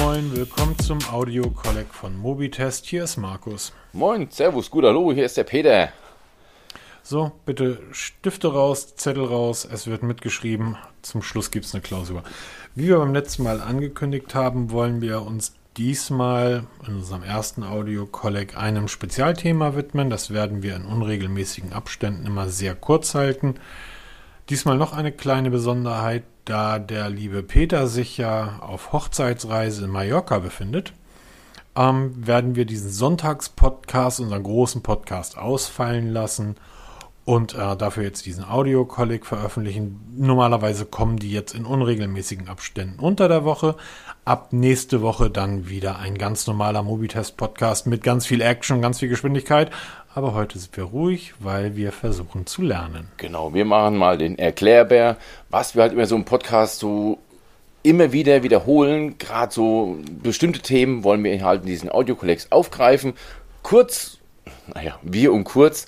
moin, willkommen zum Audio Collect von Mobitest. Hier ist Markus. Moin, Servus, gut, hallo, hier ist der Peter. So, bitte Stifte raus, Zettel raus, es wird mitgeschrieben. Zum Schluss gibt es eine Klausur. Wie wir beim letzten Mal angekündigt haben, wollen wir uns diesmal in unserem ersten Audio Collect einem Spezialthema widmen. Das werden wir in unregelmäßigen Abständen immer sehr kurz halten. Diesmal noch eine kleine Besonderheit, da der liebe Peter sich ja auf Hochzeitsreise in Mallorca befindet. Ähm, werden wir diesen Sonntagspodcast, unseren großen Podcast, ausfallen lassen und äh, dafür jetzt diesen Audio-Colleg veröffentlichen. Normalerweise kommen die jetzt in unregelmäßigen Abständen unter der Woche. Ab nächste Woche dann wieder ein ganz normaler Mobitest-Podcast mit ganz viel Action, ganz viel Geschwindigkeit. Aber heute sind wir ruhig, weil wir versuchen zu lernen. Genau, wir machen mal den Erklärbär, was wir halt immer so im Podcast so immer wieder wiederholen. Gerade so bestimmte Themen wollen wir halt in diesen Audiokollegs aufgreifen. Kurz, naja, wir und kurz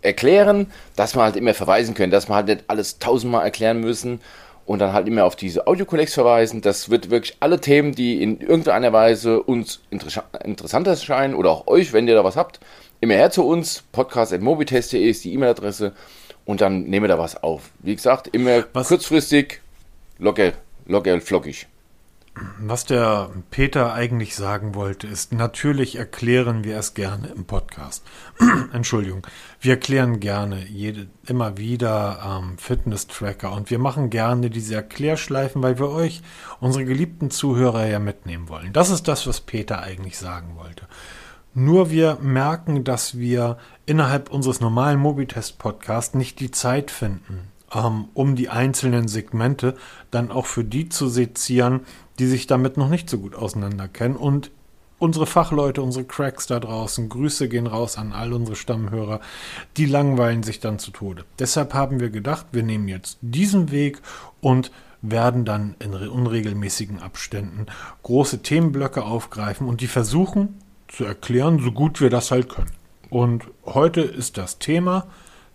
erklären, dass wir halt immer verweisen können, dass wir halt nicht alles tausendmal erklären müssen und dann halt immer auf diese Audiokollegs verweisen. Das wird wirklich alle Themen, die in irgendeiner Weise uns interessant erscheinen oder auch euch, wenn ihr da was habt, immer her zu uns. Podcast.mobitest.de ist die E-Mail-Adresse und dann nehmen wir da was auf. Wie gesagt, immer was? kurzfristig, locker, locker, flockig. Was der Peter eigentlich sagen wollte, ist, natürlich erklären wir es gerne im Podcast. Entschuldigung. Wir erklären gerne jede, immer wieder ähm, Fitness-Tracker und wir machen gerne diese Erklärschleifen, weil wir euch, unsere geliebten Zuhörer, ja mitnehmen wollen. Das ist das, was Peter eigentlich sagen wollte. Nur wir merken, dass wir innerhalb unseres normalen Mobitest-Podcasts nicht die Zeit finden, ähm, um die einzelnen Segmente dann auch für die zu sezieren, die sich damit noch nicht so gut auseinanderkennen. Und unsere Fachleute, unsere Cracks da draußen, Grüße gehen raus an all unsere Stammhörer, die langweilen sich dann zu Tode. Deshalb haben wir gedacht, wir nehmen jetzt diesen Weg und werden dann in unregelmäßigen Abständen große Themenblöcke aufgreifen und die versuchen zu erklären, so gut wir das halt können. Und heute ist das Thema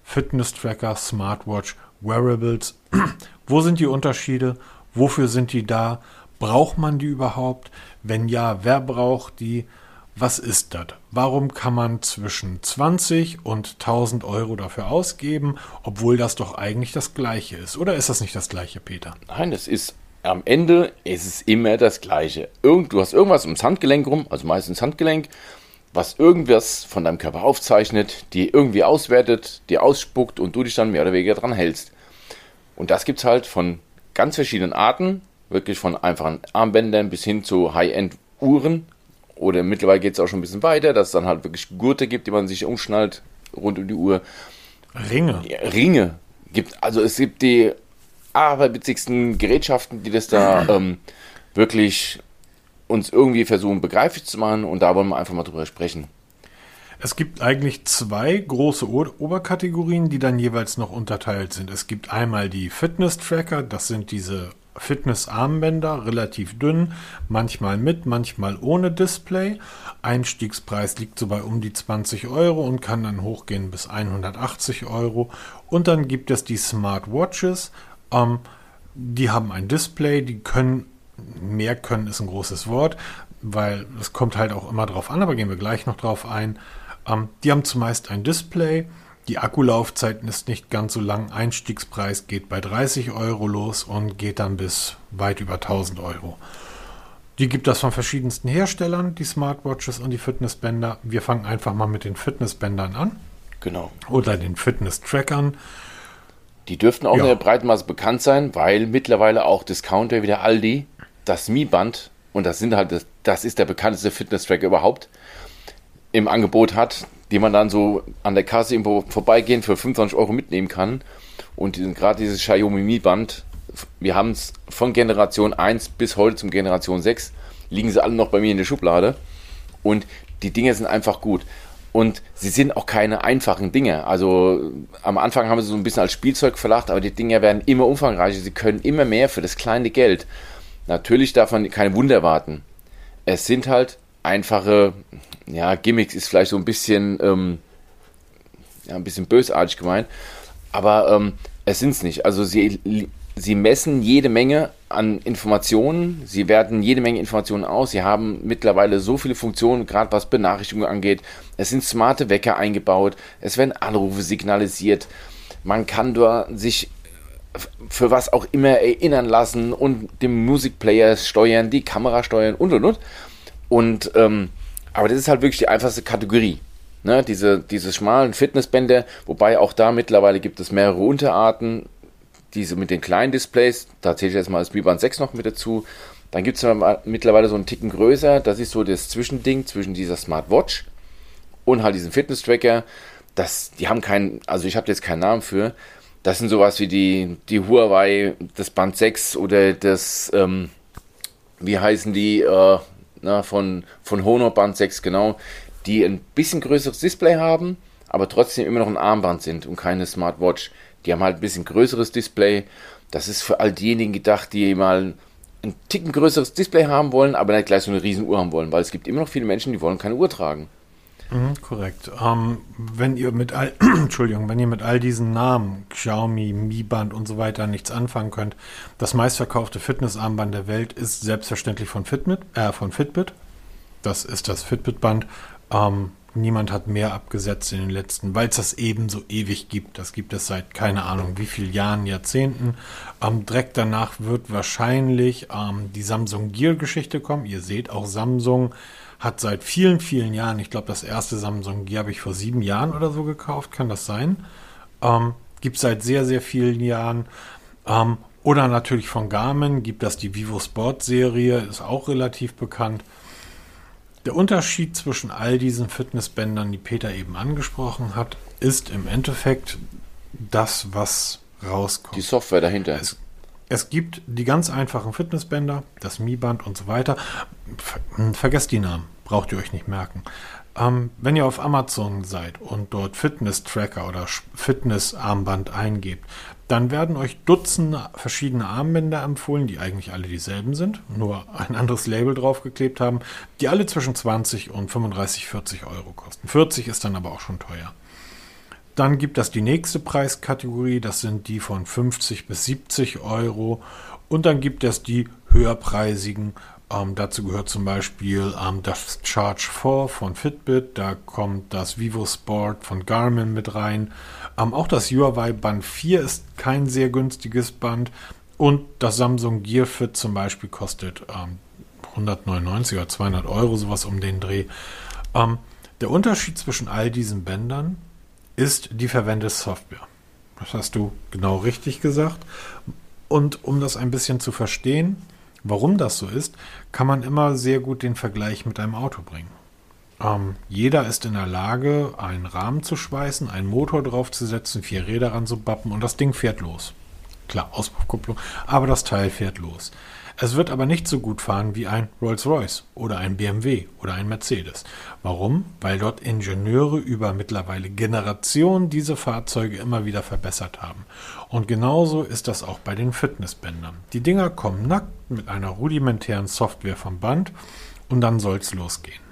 Fitness Tracker, Smartwatch, Wearables. Wo sind die Unterschiede? Wofür sind die da? Braucht man die überhaupt? Wenn ja, wer braucht die? Was ist das? Warum kann man zwischen 20 und 1000 Euro dafür ausgeben, obwohl das doch eigentlich das gleiche ist? Oder ist das nicht das gleiche, Peter? Nein, das ist am Ende ist es immer das Gleiche. Irgend, du hast irgendwas ums Handgelenk rum, also meistens Handgelenk, was irgendwas von deinem Körper aufzeichnet, die irgendwie auswertet, dir ausspuckt und du dich dann mehr oder weniger dran hältst. Und das gibt es halt von ganz verschiedenen Arten wirklich von einfachen Armbändern bis hin zu High-End-Uhren. Oder mittlerweile geht es auch schon ein bisschen weiter, dass es dann halt wirklich Gurte gibt, die man sich umschnallt rund um die Uhr. Ringe. Ringe. Gibt, also es gibt die aberwitzigsten Gerätschaften, die das da ähm, wirklich uns irgendwie versuchen begreiflich zu machen und da wollen wir einfach mal drüber sprechen. Es gibt eigentlich zwei große Oberkategorien, die dann jeweils noch unterteilt sind. Es gibt einmal die Fitness-Tracker, das sind diese Fitness-Armbänder, relativ dünn, manchmal mit, manchmal ohne Display. Einstiegspreis liegt so bei um die 20 Euro und kann dann hochgehen bis 180 Euro. Und dann gibt es die Smartwatches. Ähm, die haben ein Display, die können, mehr können ist ein großes Wort, weil es kommt halt auch immer drauf an, aber gehen wir gleich noch drauf ein. Ähm, die haben zumeist ein Display die Akkulaufzeit ist nicht ganz so lang. Einstiegspreis geht bei 30 Euro los und geht dann bis weit über 1000 Euro. Die gibt es von verschiedensten Herstellern, die Smartwatches und die Fitnessbänder. Wir fangen einfach mal mit den Fitnessbändern an. Genau. Oder den Fitness-Trackern. Die dürften auch ja. in der Breitmaße bekannt sein, weil mittlerweile auch Discounter wie der Aldi das Mi-Band, und das sind halt, das, das ist der bekannteste Fitness-Tracker überhaupt, im Angebot hat die man dann so an der Kasse irgendwo vorbeigehen für 25 Euro mitnehmen kann. Und gerade dieses Xiaomi Mi Band, wir haben es von Generation 1 bis heute zum Generation 6, liegen sie alle noch bei mir in der Schublade. Und die Dinge sind einfach gut. Und sie sind auch keine einfachen Dinge. Also am Anfang haben sie so ein bisschen als Spielzeug verlacht, aber die Dinge werden immer umfangreicher. Sie können immer mehr für das kleine Geld. Natürlich darf man keine Wunder erwarten. Es sind halt einfache, ja, Gimmicks ist vielleicht so ein bisschen, ähm, ja, ein bisschen bösartig gemeint, aber ähm, es sind es nicht. Also sie, sie messen jede Menge an Informationen. Sie werten jede Menge Informationen aus. Sie haben mittlerweile so viele Funktionen, gerade was Benachrichtigungen angeht. Es sind smarte Wecker eingebaut. Es werden Anrufe signalisiert. Man kann dort sich für was auch immer erinnern lassen und den Musikplayer steuern, die Kamera steuern und und und. Und ähm, aber das ist halt wirklich die einfachste Kategorie. Ne, diese, diese schmalen Fitnessbänder, wobei auch da mittlerweile gibt es mehrere Unterarten. Diese mit den kleinen Displays, da zähle ich jetzt mal das B-Band 6 noch mit dazu. Dann gibt es mittlerweile so einen Ticken größer, das ist so das Zwischending zwischen dieser Smartwatch und halt diesem Fitness-Tracker. Die haben keinen, also ich habe jetzt keinen Namen für. Das sind sowas wie die, die Huawei, das Band 6 oder das, ähm, wie heißen die, äh, na, von, von Honor Band 6, genau die ein bisschen größeres Display haben, aber trotzdem immer noch ein Armband sind und keine Smartwatch. Die haben halt ein bisschen größeres Display. Das ist für all diejenigen gedacht, die mal ein Ticken größeres Display haben wollen, aber nicht gleich so eine riesen Uhr haben wollen, weil es gibt immer noch viele Menschen, die wollen keine Uhr tragen. Mhm, korrekt. Ähm, wenn ihr mit all, Entschuldigung, wenn ihr mit all diesen Namen, Xiaomi, Mi Band und so weiter nichts anfangen könnt, das meistverkaufte Fitnessarmband der Welt ist selbstverständlich von Fitbit, äh, von Fitbit. Das ist das Fitbit-Band. Ähm, niemand hat mehr abgesetzt in den letzten, weil es das eben so ewig gibt. Das gibt es seit keine Ahnung wie vielen Jahren, Jahrzehnten. Ähm, direkt danach wird wahrscheinlich ähm, die Samsung Gear-Geschichte kommen. Ihr seht auch Samsung hat seit vielen, vielen Jahren, ich glaube, das erste Samsung Gear habe ich vor sieben Jahren oder so gekauft, kann das sein? Ähm, gibt seit sehr, sehr vielen Jahren. Ähm, oder natürlich von Garmin gibt das die Vivo Sport Serie, ist auch relativ bekannt. Der Unterschied zwischen all diesen Fitnessbändern, die Peter eben angesprochen hat, ist im Endeffekt das, was rauskommt. Die Software dahinter. Es, es gibt die ganz einfachen Fitnessbänder, das Mi-Band und so weiter. Ver vergesst die Namen, braucht ihr euch nicht merken. Ähm, wenn ihr auf Amazon seid und dort Fitness-Tracker oder Fitness-Armband eingebt, dann werden euch Dutzende verschiedene Armbänder empfohlen, die eigentlich alle dieselben sind, nur ein anderes Label draufgeklebt haben, die alle zwischen 20 und 35, 40 Euro kosten. 40 ist dann aber auch schon teuer. Dann gibt es die nächste Preiskategorie, das sind die von 50 bis 70 Euro. Und dann gibt es die höherpreisigen. Ähm, dazu gehört zum Beispiel ähm, das Charge 4 von Fitbit, da kommt das Vivo Sport von Garmin mit rein. Ähm, auch das Huawei Band 4 ist kein sehr günstiges Band. Und das Samsung Gear Fit zum Beispiel kostet ähm, 199 oder 200 Euro, sowas um den Dreh. Ähm, der Unterschied zwischen all diesen Bändern ist die verwendete Software. Das hast du genau richtig gesagt. Und um das ein bisschen zu verstehen, warum das so ist, kann man immer sehr gut den Vergleich mit einem Auto bringen. Ähm, jeder ist in der Lage, einen Rahmen zu schweißen, einen Motor draufzusetzen, vier Räder ranzubappen und das Ding fährt los. Klar, Auspuffkupplung, aber das Teil fährt los. Es wird aber nicht so gut fahren wie ein Rolls-Royce oder ein BMW oder ein Mercedes. Warum? Weil dort Ingenieure über mittlerweile Generationen diese Fahrzeuge immer wieder verbessert haben. Und genauso ist das auch bei den Fitnessbändern. Die Dinger kommen nackt mit einer rudimentären Software vom Band und dann soll's losgehen.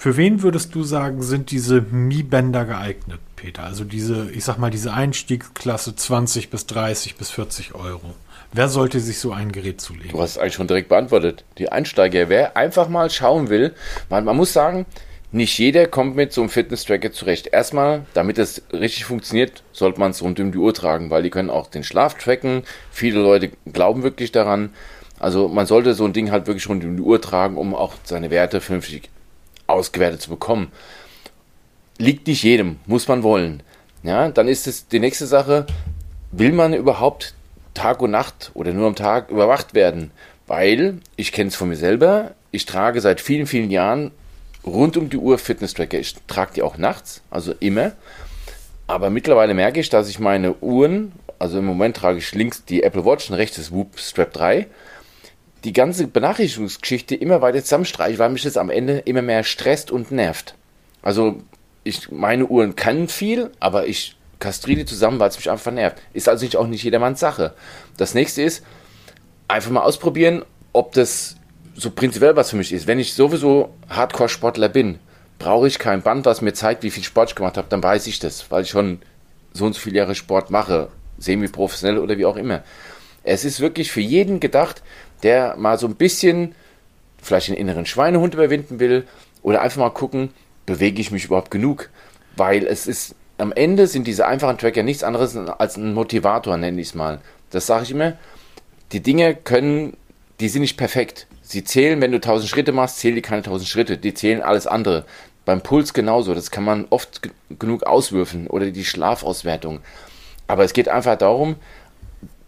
Für wen würdest du sagen, sind diese Mi-Bänder geeignet, Peter? Also diese, ich sag mal, diese Einstiegsklasse 20 bis 30 bis 40 Euro. Wer sollte sich so ein Gerät zulegen? Du hast es eigentlich schon direkt beantwortet. Die Einsteiger, wer einfach mal schauen will, man, man muss sagen, nicht jeder kommt mit so einem Fitness-Tracker zurecht. Erstmal, damit es richtig funktioniert, sollte man es rund um die Uhr tragen, weil die können auch den Schlaf tracken. Viele Leute glauben wirklich daran. Also man sollte so ein Ding halt wirklich rund um die Uhr tragen, um auch seine Werte vernünftig ausgewertet zu bekommen. Liegt nicht jedem, muss man wollen. Ja, dann ist es die nächste Sache, will man überhaupt Tag und Nacht oder nur am Tag überwacht werden? Weil, ich kenne es von mir selber, ich trage seit vielen, vielen Jahren rund um die Uhr Fitness-Tracker. Ich trage die auch nachts, also immer. Aber mittlerweile merke ich, dass ich meine Uhren, also im Moment trage ich links die Apple Watch und rechts das Whoop Strap 3, die ganze Benachrichtigungsgeschichte immer weiter zusammenstreiche, weil mich das am Ende immer mehr stresst und nervt. Also ich, meine Uhren können viel, aber ich kastriere zusammen, weil es mich einfach nervt. Ist also nicht, auch nicht jedermanns Sache. Das nächste ist, einfach mal ausprobieren, ob das so prinzipiell was für mich ist. Wenn ich sowieso Hardcore-Sportler bin, brauche ich kein Band, was mir zeigt, wie viel Sport ich gemacht habe, dann weiß ich das, weil ich schon so und so viele Jahre Sport mache, semi-professionell oder wie auch immer. Es ist wirklich für jeden gedacht, der mal so ein bisschen vielleicht den inneren Schweinehund überwinden will oder einfach mal gucken, bewege ich mich überhaupt genug? Weil es ist, am Ende sind diese einfachen Tracker nichts anderes als ein Motivator, nenne ich es mal. Das sage ich immer. Die Dinge können, die sind nicht perfekt. Sie zählen, wenn du 1000 Schritte machst, zählen die keine 1000 Schritte. Die zählen alles andere. Beim Puls genauso. Das kann man oft genug auswürfeln oder die Schlafauswertung. Aber es geht einfach darum,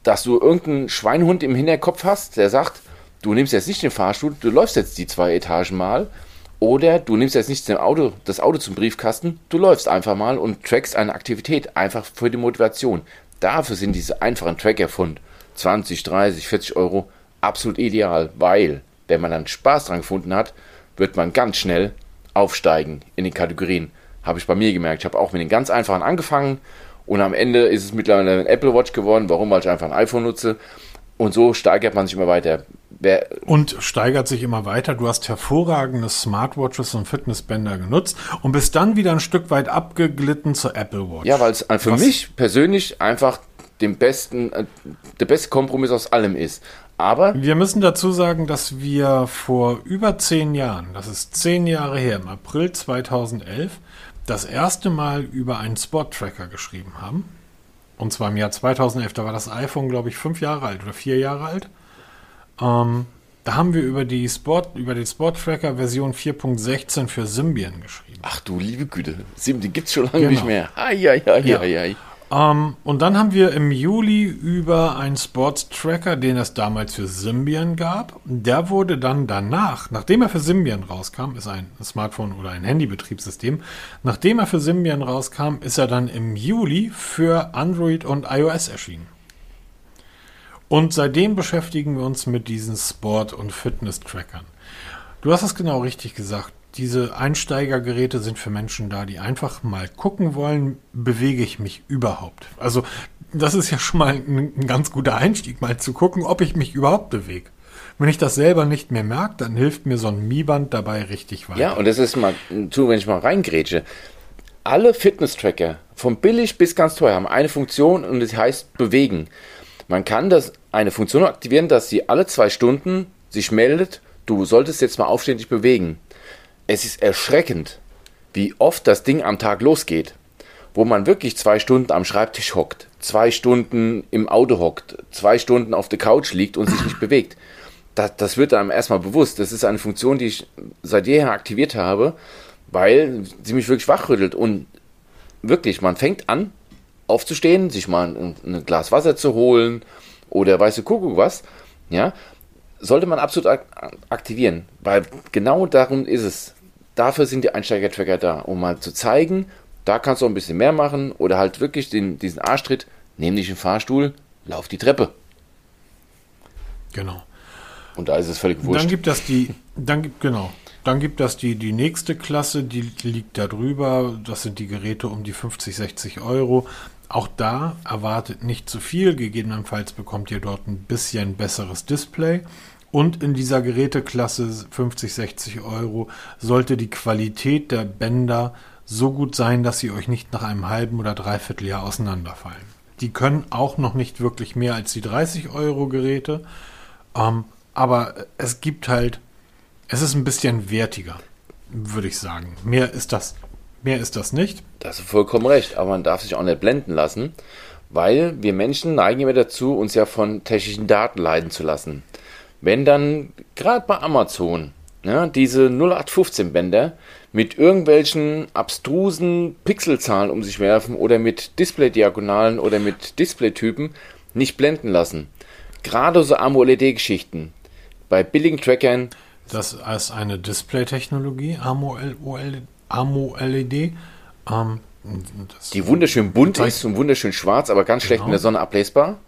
dass du irgendeinen Schweinhund im Hinterkopf hast, der sagt, du nimmst jetzt nicht den Fahrstuhl, du läufst jetzt die zwei Etagen mal. Oder du nimmst jetzt nicht Auto, das Auto zum Briefkasten, du läufst einfach mal und trackst eine Aktivität, einfach für die Motivation. Dafür sind diese einfachen Tracker von 20, 30, 40 Euro absolut ideal, weil, wenn man dann Spaß dran gefunden hat, wird man ganz schnell aufsteigen in den Kategorien. Habe ich bei mir gemerkt. Ich habe auch mit den ganz einfachen angefangen und am Ende ist es mittlerweile ein Apple Watch geworden. Warum? Weil ich einfach ein iPhone nutze. Und so steigert man sich immer weiter. Wer und steigert sich immer weiter. Du hast hervorragende Smartwatches und Fitnessbänder genutzt und bist dann wieder ein Stück weit abgeglitten zur Apple Watch. Ja, weil es für Was? mich persönlich einfach den besten, äh, der beste Kompromiss aus allem ist. Aber wir müssen dazu sagen, dass wir vor über zehn Jahren, das ist zehn Jahre her, im April 2011, das erste Mal über einen Spot-Tracker geschrieben haben. Und zwar im Jahr 2011, da war das iPhone, glaube ich, fünf Jahre alt oder vier Jahre alt. Ähm, da haben wir über die Sport, über den Sport-Tracker Version 4.16 für Symbian geschrieben. Ach du liebe Güte, Symbian gibt es schon lange genau. nicht mehr. Ai, ai, ai, ja. ai, ai. Ähm, und dann haben wir im Juli über einen Sports-Tracker, den es damals für Symbian gab. Der wurde dann danach, nachdem er für Symbian rauskam, ist ein Smartphone oder ein Handybetriebssystem, nachdem er für Symbian rauskam, ist er dann im Juli für Android und iOS erschienen. Und seitdem beschäftigen wir uns mit diesen Sport- und Fitness-Trackern. Du hast es genau richtig gesagt diese Einsteigergeräte sind für Menschen da, die einfach mal gucken wollen, bewege ich mich überhaupt. Also das ist ja schon mal ein, ganz guter Einstieg, mal zu gucken, ob ich mich überhaupt bewege. Wenn ich das selber nicht mehr merke, dann hilft mir so ein Mi-Band dabei richtig weiter. Ja, und das ist mal, tu, wenn ich mal reingrätsche. Alle Fitness-Tracker, von billig bis ganz teuer, haben eine Funktion und das heißt bewegen. Man kann das eine Funktion aktivieren, dass sie alle zwei Stunden sich meldet, du solltest jetzt mal aufstehen, dich bewegen es ist erschreckend, wie oft das Ding am Tag losgeht, wo man wirklich zwei Stunden am Schreibtisch hockt, zwei Stunden im Auto hockt, zwei Stunden auf der Couch liegt und sich nicht bewegt. Das, das wird einem erstmal bewusst. Das ist eine Funktion, die ich seit jeher aktiviert habe, weil sie mich wirklich wachrüttelt. Und wirklich, man fängt an, aufzustehen, sich mal ein, ein Glas Wasser zu holen oder weißt du, Kuckuck was, ja, sollte man absolut aktivieren, weil genau darum ist es. Dafür sind die Einsteiger-Tracker da, um mal zu zeigen, da kannst du auch ein bisschen mehr machen oder halt wirklich den, diesen Arschtritt, nehm dich im Fahrstuhl, lauf die Treppe. Genau. Und da ist es völlig wurscht. Dann gibt das die, dann gibt, genau. Dann gibt das die, die nächste Klasse, die liegt da drüber. Das sind die Geräte um die 50, 60 Euro. Auch da erwartet nicht zu viel. Gegebenenfalls bekommt ihr dort ein bisschen besseres Display. Und in dieser Geräteklasse 50, 60 Euro sollte die Qualität der Bänder so gut sein, dass sie euch nicht nach einem halben oder dreiviertel Jahr auseinanderfallen. Die können auch noch nicht wirklich mehr als die 30 Euro Geräte. Ähm, aber es gibt halt, es ist ein bisschen wertiger, würde ich sagen. Mehr ist das Mehr ist das nicht. Das ist vollkommen recht, aber man darf sich auch nicht blenden lassen, weil wir Menschen neigen immer dazu, uns ja von technischen Daten leiden zu lassen. Wenn dann gerade bei Amazon ja, diese 0815 Bänder mit irgendwelchen abstrusen Pixelzahlen um sich werfen oder mit Display-Diagonalen oder mit Displaytypen nicht blenden lassen. Gerade so AMOLED-Geschichten bei billigen Trackern. Das ist eine Display-Technologie, AMOLED. AMO-LED. Ähm, die wunderschön bunt ist und wunderschön schwarz, aber ganz schlecht genau. in der Sonne ablesbar.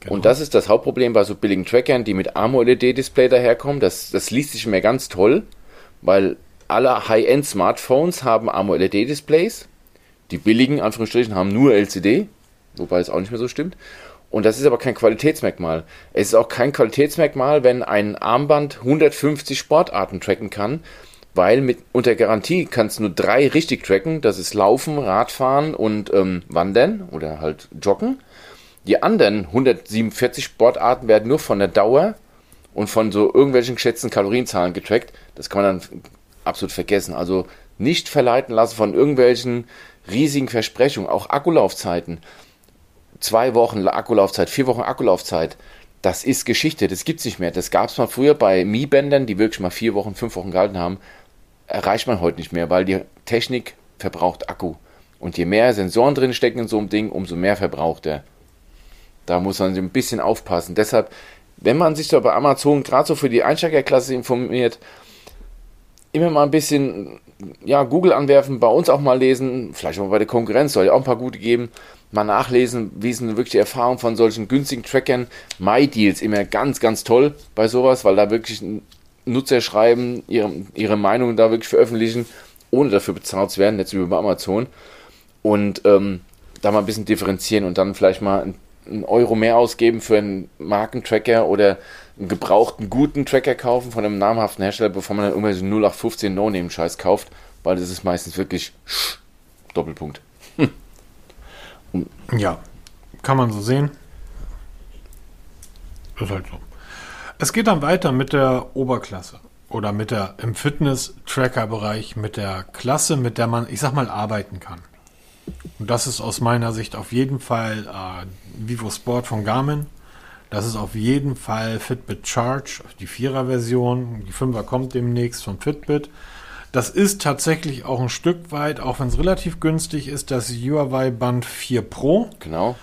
Genau. Und das ist das Hauptproblem bei so billigen Trackern, die mit AMOLED-Display daherkommen. Das, das liest sich mir ganz toll, weil alle High-End-Smartphones haben AMOLED-Displays. Die billigen, Anführungsstrichen, haben nur LCD, wobei es auch nicht mehr so stimmt. Und das ist aber kein Qualitätsmerkmal. Es ist auch kein Qualitätsmerkmal, wenn ein Armband 150 Sportarten tracken kann, weil mit unter Garantie kannst du nur drei richtig tracken. Das ist Laufen, Radfahren und ähm, Wandern oder halt Joggen. Die anderen 147 Sportarten werden nur von der Dauer und von so irgendwelchen geschätzten Kalorienzahlen getrackt. Das kann man dann absolut vergessen. Also nicht verleiten lassen von irgendwelchen riesigen Versprechungen, auch Akkulaufzeiten. Zwei Wochen Akkulaufzeit, vier Wochen Akkulaufzeit. Das ist Geschichte, das gibt es nicht mehr. Das gab es mal früher bei Mi-Bändern, die wirklich mal vier Wochen, fünf Wochen gehalten haben. Erreicht man heute nicht mehr, weil die Technik verbraucht Akku. Und je mehr Sensoren drin stecken in so einem Ding, umso mehr verbraucht er. Da muss man ein bisschen aufpassen. Deshalb, wenn man sich da bei Amazon gerade so für die Einsteigerklasse informiert, immer mal ein bisschen ja, Google anwerfen, bei uns auch mal lesen, vielleicht auch bei der Konkurrenz soll ja auch ein paar gute geben, mal nachlesen, wie sind wirklich die Erfahrungen von solchen günstigen Trackern. MyDeals immer ganz, ganz toll bei sowas, weil da wirklich Nutzer schreiben, ihre, ihre Meinung da wirklich veröffentlichen, ohne dafür bezahlt zu werden, jetzt bei Amazon. Und ähm, da mal ein bisschen differenzieren und dann vielleicht mal einen Euro mehr ausgeben für einen Markentracker oder einen gebrauchten guten Tracker kaufen von einem namhaften Hersteller, bevor man dann irgendwelche 0815 No-Name-Scheiß kauft, weil das ist meistens wirklich Doppelpunkt. Hm. Ja, kann man so sehen. Ist halt so. Es geht dann weiter mit der Oberklasse oder mit der im Fitness-Tracker-Bereich mit der Klasse, mit der man, ich sag mal, arbeiten kann. Und das ist aus meiner Sicht auf jeden Fall äh, Vivo Sport von Garmin. Das ist auf jeden Fall Fitbit Charge, die Vierer-Version. Die Fünfer kommt demnächst von Fitbit. Das ist tatsächlich auch ein Stück weit, auch wenn es relativ günstig ist, das Huawei Band 4 Pro. Genau.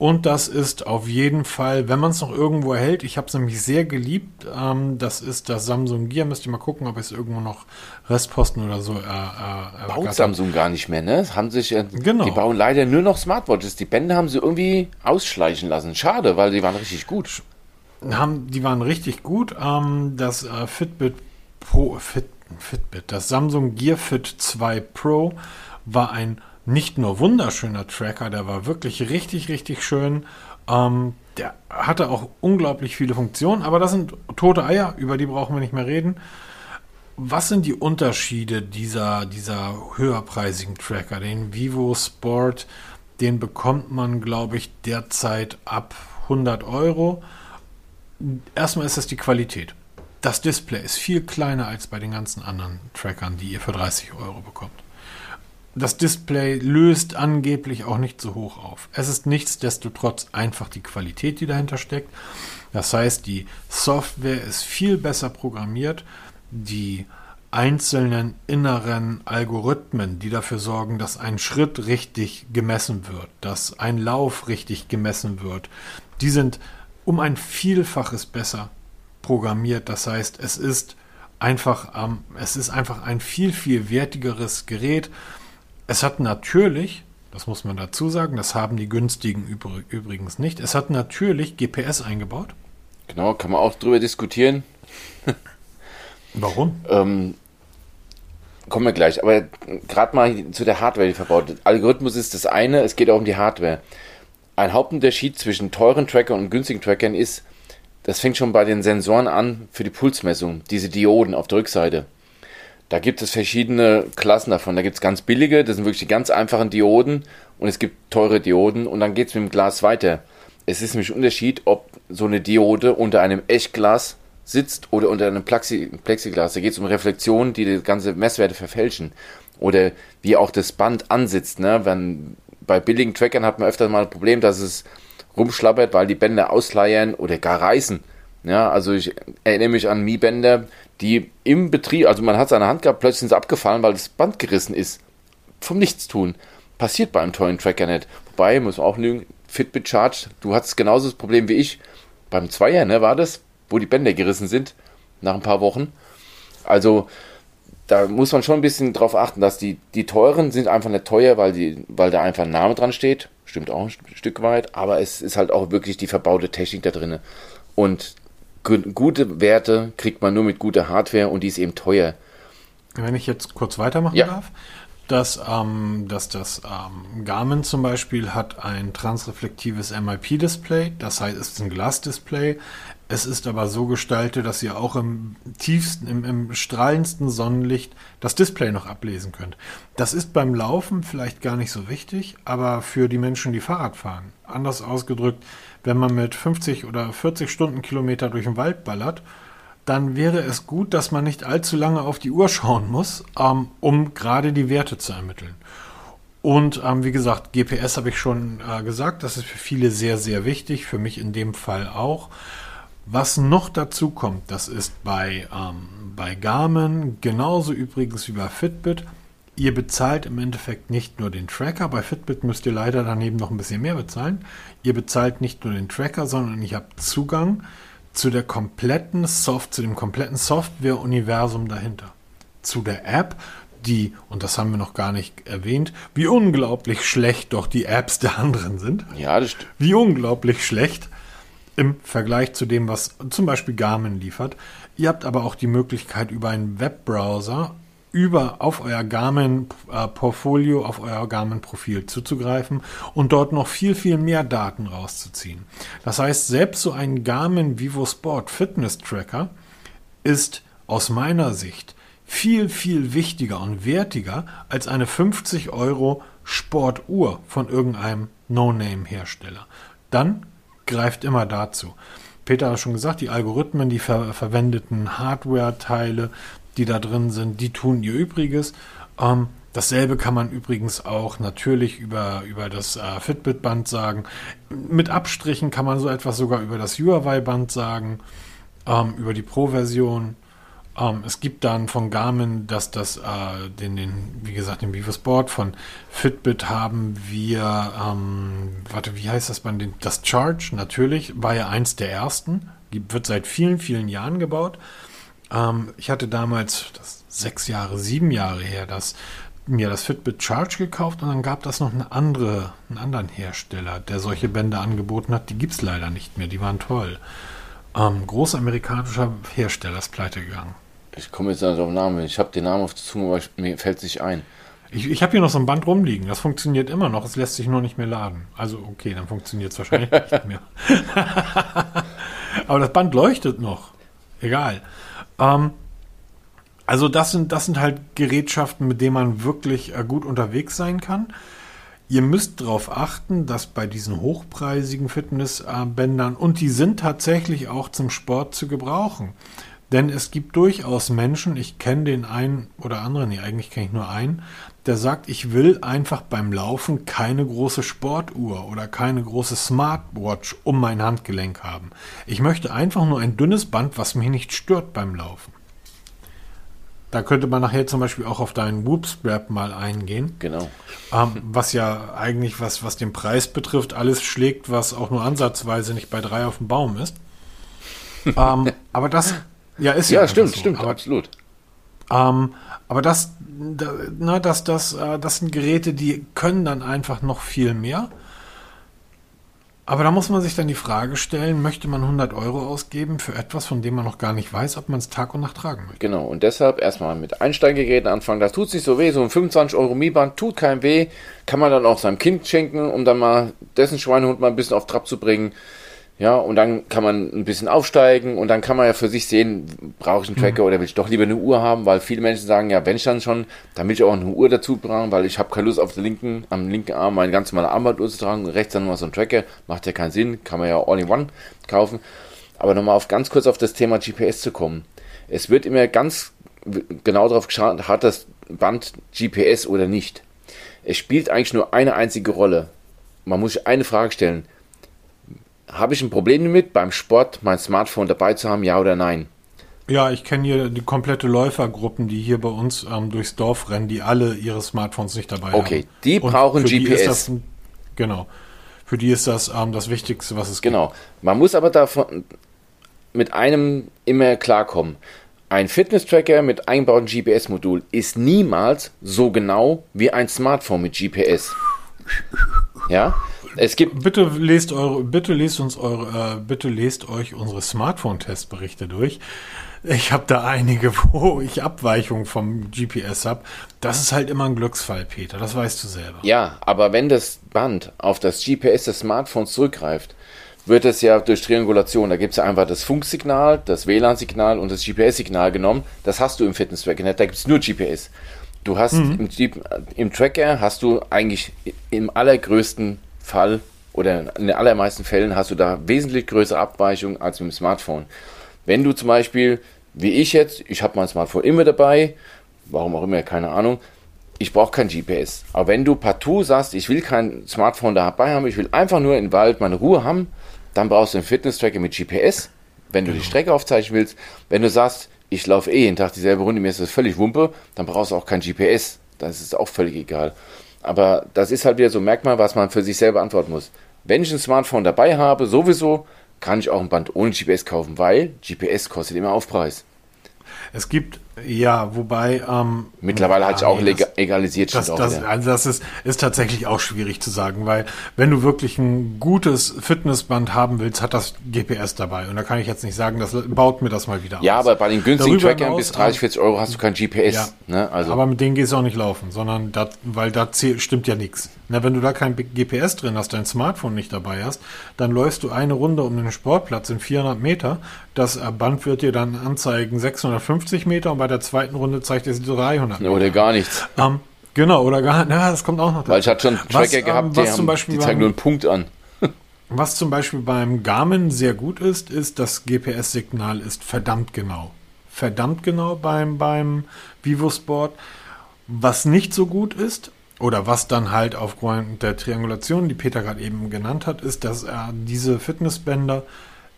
Und das ist auf jeden Fall, wenn man es noch irgendwo erhält, ich habe es nämlich sehr geliebt, ähm, das ist das Samsung Gear. Müsst ihr mal gucken, ob es irgendwo noch Restposten oder so. Äh, äh, Baut Samsung gar nicht mehr, ne? Haben sich, äh, genau. Die bauen leider nur noch Smartwatches. Die Bände haben sie irgendwie ausschleichen lassen. Schade, weil die waren richtig gut. Haben, die waren richtig gut. Ähm, das äh, Fitbit Pro, Fit, Fitbit, das Samsung Gear Fit 2 Pro war ein nicht nur wunderschöner Tracker, der war wirklich richtig, richtig schön. Ähm, der hatte auch unglaublich viele Funktionen, aber das sind tote Eier, über die brauchen wir nicht mehr reden. Was sind die Unterschiede dieser, dieser höherpreisigen Tracker? Den Vivo Sport, den bekommt man, glaube ich, derzeit ab 100 Euro. Erstmal ist das die Qualität. Das Display ist viel kleiner als bei den ganzen anderen Trackern, die ihr für 30 Euro bekommt das Display löst angeblich auch nicht so hoch auf. Es ist nichtsdestotrotz einfach die Qualität, die dahinter steckt. Das heißt, die Software ist viel besser programmiert. Die einzelnen inneren Algorithmen, die dafür sorgen, dass ein Schritt richtig gemessen wird, dass ein Lauf richtig gemessen wird, die sind um ein Vielfaches besser programmiert. Das heißt, es ist einfach, ähm, es ist einfach ein viel, viel wertigeres Gerät es hat natürlich, das muss man dazu sagen, das haben die günstigen übrigens nicht, es hat natürlich GPS eingebaut. Genau, kann man auch drüber diskutieren. Warum? ähm, kommen wir gleich. Aber gerade mal zu der Hardware, die verbaut wird. Algorithmus ist das eine, es geht auch um die Hardware. Ein Hauptunterschied zwischen teuren Trackern und günstigen Trackern ist, das fängt schon bei den Sensoren an für die Pulsmessung, diese Dioden auf der Rückseite. Da gibt es verschiedene Klassen davon. Da gibt es ganz billige, das sind wirklich die ganz einfachen Dioden und es gibt teure Dioden und dann geht es mit dem Glas weiter. Es ist nämlich ein Unterschied, ob so eine Diode unter einem Echtglas sitzt oder unter einem Plexi Plexiglas. Da geht es um Reflexionen, die die ganze Messwerte verfälschen. Oder wie auch das Band ansitzt. Ne? Wenn, bei billigen Trackern hat man öfter mal ein Problem, dass es rumschlappert, weil die Bänder ausleiern oder gar reißen. Ja, also ich erinnere mich an Mi-Bänder, die im Betrieb, also man hat seine Hand gehabt, plötzlich sind sie abgefallen, weil das Band gerissen ist. Vom Nichtstun. Passiert beim tollen Tracker nicht. Wobei, muss man auch lügen, Fitbit Charge, du hattest genauso das Problem wie ich. Beim Zweier, ne, war das, wo die Bänder gerissen sind, nach ein paar Wochen. Also, da muss man schon ein bisschen drauf achten, dass die, die teuren sind einfach nicht teuer, weil, die, weil da einfach ein Name dran steht. Stimmt auch ein Stück weit, aber es ist halt auch wirklich die verbaute Technik da drin. Und gute Werte kriegt man nur mit guter Hardware und die ist eben teuer. Wenn ich jetzt kurz weitermachen ja. darf. dass, ähm, dass das ähm, Garmin zum Beispiel hat ein transreflektives MIP-Display, das heißt, es ist ein Glasdisplay. Es ist aber so gestaltet, dass ihr auch im tiefsten, im, im strahlendsten Sonnenlicht das Display noch ablesen könnt. Das ist beim Laufen vielleicht gar nicht so wichtig, aber für die Menschen, die Fahrrad fahren, anders ausgedrückt, wenn man mit 50 oder 40 Stundenkilometer durch den Wald ballert, dann wäre es gut, dass man nicht allzu lange auf die Uhr schauen muss, ähm, um gerade die Werte zu ermitteln. Und ähm, wie gesagt, GPS habe ich schon äh, gesagt, das ist für viele sehr, sehr wichtig, für mich in dem Fall auch. Was noch dazu kommt, das ist bei, ähm, bei Garmin genauso übrigens wie bei Fitbit. Ihr bezahlt im Endeffekt nicht nur den Tracker. Bei Fitbit müsst ihr leider daneben noch ein bisschen mehr bezahlen. Ihr bezahlt nicht nur den Tracker, sondern ihr habt Zugang zu der kompletten Soft, zu dem kompletten Software-Universum dahinter. Zu der App, die, und das haben wir noch gar nicht erwähnt, wie unglaublich schlecht doch die Apps der anderen sind. Ja, das stimmt. Wie unglaublich schlecht im Vergleich zu dem, was zum Beispiel Garmin liefert. Ihr habt aber auch die Möglichkeit, über einen Webbrowser über auf euer Garmin äh, Portfolio, auf euer Garmin Profil zuzugreifen und dort noch viel, viel mehr Daten rauszuziehen. Das heißt, selbst so ein Garmin Vivo Sport Fitness Tracker ist aus meiner Sicht viel, viel wichtiger und wertiger als eine 50 Euro Sportuhr von irgendeinem No-Name-Hersteller. Dann greift immer dazu. Peter hat schon gesagt, die Algorithmen, die ver verwendeten Hardware-Teile, die da drin sind, die tun ihr Übriges. Ähm, dasselbe kann man übrigens auch natürlich über, über das äh, Fitbit-Band sagen. Mit Abstrichen kann man so etwas sogar über das Huawei-Band sagen, ähm, über die Pro-Version. Ähm, es gibt dann von Garmin, dass das, äh, den, den, wie gesagt, den Vivo Sport von Fitbit haben wir, ähm, warte, wie heißt das Band? Das Charge, natürlich, war ja eins der ersten, wird seit vielen, vielen Jahren gebaut. Ähm, ich hatte damals, das sechs Jahre, sieben Jahre her, das, mir das Fitbit Charge gekauft und dann gab das noch eine andere, einen anderen Hersteller, der solche Bänder angeboten hat. Die gibt es leider nicht mehr, die waren toll. Ähm, großer amerikanischer Hersteller ist pleite gegangen. Ich komme jetzt nicht auf den Namen. Ich habe den Namen auf der Zunge, aber mir fällt es nicht ein. Ich, ich habe hier noch so ein Band rumliegen. Das funktioniert immer noch. Es lässt sich nur nicht mehr laden. Also okay, dann funktioniert es wahrscheinlich nicht mehr. aber das Band leuchtet noch. Egal. Ähm, also das sind, das sind halt Gerätschaften, mit denen man wirklich äh, gut unterwegs sein kann. Ihr müsst darauf achten, dass bei diesen hochpreisigen Fitnessbändern, und die sind tatsächlich auch zum Sport zu gebrauchen, denn es gibt durchaus Menschen, ich kenne den einen oder anderen, nee, eigentlich kenne ich nur einen, der sagt, ich will einfach beim Laufen keine große Sportuhr oder keine große Smartwatch um mein Handgelenk haben. Ich möchte einfach nur ein dünnes Band, was mich nicht stört beim Laufen. Da könnte man nachher zum Beispiel auch auf deinen Whoop-Strap mal eingehen. Genau. Ähm, was ja eigentlich, was, was den Preis betrifft, alles schlägt, was auch nur ansatzweise nicht bei drei auf dem Baum ist. ähm, aber das ja, ist ja. Ja, stimmt, so. stimmt, aber, absolut. Ähm, aber das, da, na, das, das, äh, das sind Geräte, die können dann einfach noch viel mehr. Aber da muss man sich dann die Frage stellen, möchte man 100 Euro ausgeben für etwas, von dem man noch gar nicht weiß, ob man es Tag und Nacht tragen möchte? Genau, und deshalb erstmal mit Einsteigegeräten anfangen. Das tut sich so weh, so ein 25 Euro Mi-Band tut keinem weh. Kann man dann auch seinem Kind schenken, um dann mal dessen Schweinehund mal ein bisschen auf Trab zu bringen. Ja, und dann kann man ein bisschen aufsteigen und dann kann man ja für sich sehen, brauche ich einen Tracker mhm. oder will ich doch lieber eine Uhr haben, weil viele Menschen sagen, ja, wenn ich dann schon, dann will ich auch eine Uhr dazu brauchen, weil ich habe keine Lust auf der linken, am linken Arm meine ganz normale Armbanduhr zu tragen, rechts dann mal so ein Tracker, macht ja keinen Sinn, kann man ja all in one kaufen. Aber nochmal auf ganz kurz auf das Thema GPS zu kommen. Es wird immer ganz genau darauf geschaut, hat das Band GPS oder nicht. Es spielt eigentlich nur eine einzige Rolle. Man muss sich eine Frage stellen habe ich ein Problem damit, beim Sport mein Smartphone dabei zu haben, ja oder nein? Ja, ich kenne hier die komplette Läufergruppen, die hier bei uns ähm, durchs Dorf rennen, die alle ihre Smartphones nicht dabei okay, haben. Okay, die brauchen GPS. Das, genau. Für die ist das ähm, das Wichtigste, was es genau. gibt. Genau. Man muss aber davon mit einem immer klarkommen. Ein Fitness-Tracker mit eingebautem GPS-Modul ist niemals so genau wie ein Smartphone mit GPS. Ja? Es gibt bitte lest eure, bitte lest uns eure, äh, bitte lest euch unsere Smartphone-Testberichte durch. Ich habe da einige, wo ich Abweichungen vom GPS habe. Das ist halt immer ein Glücksfall, Peter. Das weißt du selber. Ja, aber wenn das Band auf das GPS des Smartphones zurückgreift, wird es ja durch Triangulation, da gibt es ja einfach das Funksignal, das WLAN-Signal und das GPS-Signal genommen. Das hast du im Fitness-Tracker nicht, da gibt es nur GPS. Du hast mhm. im, im, Tracker hast du eigentlich im allergrößten Fall oder in den allermeisten Fällen hast du da wesentlich größere Abweichungen als mit dem Smartphone. Wenn du zum Beispiel, wie ich jetzt, ich habe mein Smartphone immer dabei, warum auch immer, keine Ahnung, ich brauche kein GPS. Aber wenn du partout sagst, ich will kein Smartphone dabei haben, ich will einfach nur im Wald meine Ruhe haben, dann brauchst du einen Fitness-Tracker mit GPS, wenn du genau. die Strecke aufzeichnen willst. Wenn du sagst, ich laufe eh jeden Tag dieselbe Runde, mir ist das völlig Wumpe, dann brauchst du auch kein GPS. Das ist auch völlig egal. Aber das ist halt wieder so ein Merkmal, was man für sich selber antworten muss. Wenn ich ein Smartphone dabei habe, sowieso, kann ich auch ein Band ohne GPS kaufen, weil GPS kostet immer Aufpreis. Es gibt ja, wobei. Ähm, Mittlerweile hat sich auch nee, egalisiert. Das, das, also das ist, ist tatsächlich auch schwierig zu sagen, weil wenn du wirklich ein gutes Fitnessband haben willst, hat das GPS dabei. Und da kann ich jetzt nicht sagen, das baut mir das mal wieder Ja, aus. aber bei den günstigen Darüber Trackern bis 30, 40 Euro hast du kein GPS. Ja, ne? also. Aber mit denen gehst du auch nicht laufen, sondern dat, weil da stimmt ja nichts. Na, wenn du da kein GPS drin hast, dein Smartphone nicht dabei hast, dann läufst du eine Runde um den Sportplatz in 400 Meter. Das Band wird dir dann anzeigen 650 Meter und bei der zweiten Runde zeigt es 300. Meter. Oder gar nichts. Ähm, genau, oder gar nichts. Ja, das kommt auch noch dazu. Weil ich hatte schon Tracker was, gehabt, ähm, was die, haben, die zeigen nur einen Punkt an. was zum Beispiel beim Garmin sehr gut ist, ist, das GPS-Signal ist verdammt genau. Verdammt genau beim, beim VivoSport. Was nicht so gut ist, oder was dann halt aufgrund der Triangulation, die Peter gerade eben genannt hat, ist, dass er diese Fitnessbänder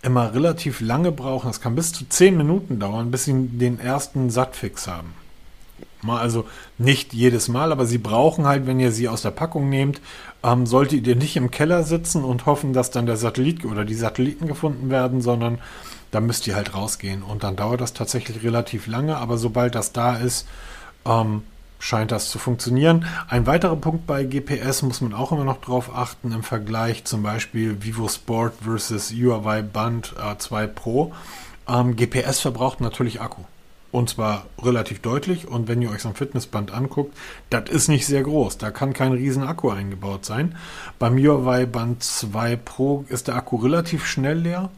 immer relativ lange brauchen. Das kann bis zu 10 Minuten dauern, bis sie den ersten Sattfix haben. Also nicht jedes Mal, aber sie brauchen halt, wenn ihr sie aus der Packung nehmt, ähm, solltet ihr nicht im Keller sitzen und hoffen, dass dann der Satellit oder die Satelliten gefunden werden, sondern da müsst ihr halt rausgehen. Und dann dauert das tatsächlich relativ lange, aber sobald das da ist, ähm, scheint das zu funktionieren. Ein weiterer Punkt bei GPS muss man auch immer noch drauf achten im Vergleich zum Beispiel Vivo Sport versus Huawei Band äh, 2 Pro. Ähm, GPS verbraucht natürlich Akku. Und zwar relativ deutlich. Und wenn ihr euch so ein Fitnessband anguckt, das ist nicht sehr groß. Da kann kein riesen Akku eingebaut sein. Beim Huawei Band 2 Pro ist der Akku relativ schnell leer.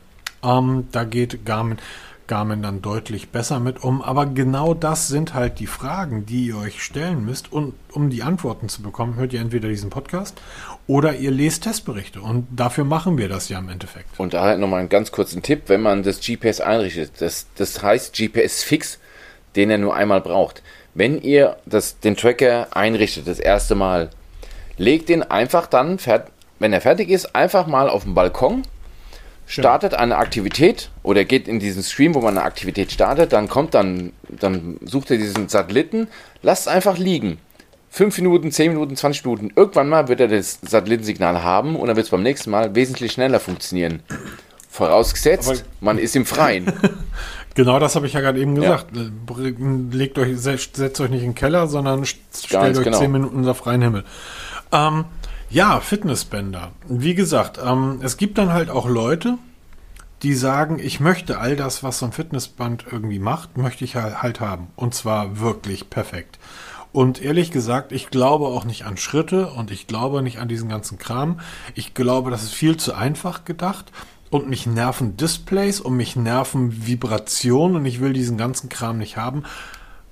Ähm, da geht Garmin Garmin dann deutlich besser mit um. Aber genau das sind halt die Fragen, die ihr euch stellen müsst. Und um die Antworten zu bekommen, hört ihr entweder diesen Podcast oder ihr lest Testberichte. Und dafür machen wir das ja im Endeffekt. Und da halt nochmal einen ganz kurzen Tipp, wenn man das GPS einrichtet. Das, das heißt GPS fix, den er nur einmal braucht. Wenn ihr das, den Tracker einrichtet, das erste Mal, legt den einfach dann, wenn er fertig ist, einfach mal auf den Balkon startet eine Aktivität oder geht in diesen Stream, wo man eine Aktivität startet, dann kommt dann, dann sucht er diesen Satelliten, lasst es einfach liegen. Fünf Minuten, zehn Minuten, 20 Minuten. Irgendwann mal wird er das Satellitensignal haben und dann wird es beim nächsten Mal wesentlich schneller funktionieren. Vorausgesetzt, Aber man ist im Freien. genau das habe ich ja gerade eben gesagt. Ja. Legt euch, setzt, setzt euch nicht in den Keller, sondern stellt Ganz euch genau. zehn Minuten unter freien Himmel. Ähm, ja, Fitnessbänder. Wie gesagt, ähm, es gibt dann halt auch Leute, die sagen, ich möchte all das, was so ein Fitnessband irgendwie macht, möchte ich halt haben. Und zwar wirklich perfekt. Und ehrlich gesagt, ich glaube auch nicht an Schritte und ich glaube nicht an diesen ganzen Kram. Ich glaube, das ist viel zu einfach gedacht. Und mich nerven Displays und mich nerven Vibrationen und ich will diesen ganzen Kram nicht haben.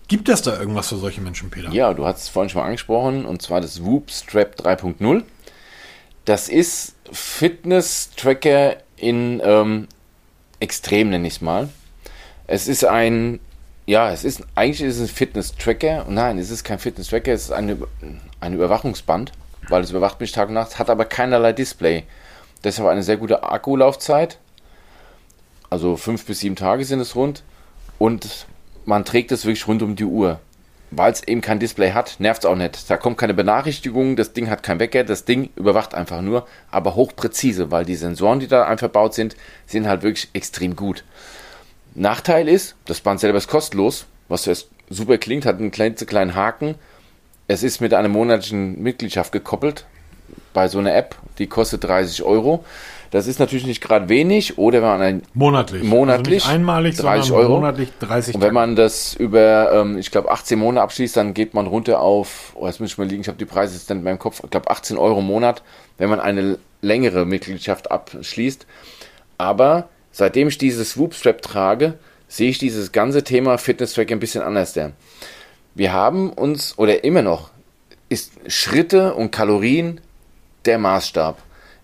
Gibt es da irgendwas für solche Menschen, Peter? Ja, du hast es vorhin schon mal angesprochen, und zwar das Whoop Strap 3.0. Das ist Fitness-Tracker in ähm, Extrem, nenne ich es mal. Es ist ein, ja, es ist, eigentlich ist es ein Fitness-Tracker. Nein, es ist kein Fitness-Tracker, es ist eine, ein Überwachungsband, weil es überwacht mich Tag und Nacht, hat aber keinerlei Display. Deshalb eine sehr gute Akkulaufzeit. Also fünf bis sieben Tage sind es rund. Und man trägt es wirklich rund um die Uhr weil es eben kein Display hat, nervt es auch nicht. Da kommt keine Benachrichtigung, das Ding hat kein Wecker, das Ding überwacht einfach nur, aber hochpräzise, weil die Sensoren, die da einverbaut sind, sind halt wirklich extrem gut. Nachteil ist, das Band selber ist kostenlos, was jetzt super klingt, hat einen kleinen Haken. Es ist mit einer monatlichen Mitgliedschaft gekoppelt. bei so einer App, die kostet 30 Euro. Das ist natürlich nicht gerade wenig. Oder wenn man ein monatlich, monatlich also einmalig, 30 Euro. monatlich 30 Und wenn man das über, ähm, ich glaube, 18 Monate abschließt, dann geht man runter auf, oh, jetzt muss ich mal liegen, ich habe die Preise jetzt in meinem Kopf, ich glaube 18 Euro im Monat, wenn man eine längere Mitgliedschaft abschließt. Aber seitdem ich dieses Swoopstrap trage, sehe ich dieses ganze Thema Fitness-Track ein bisschen anders. Der. Wir haben uns, oder immer noch, ist Schritte und Kalorien der Maßstab.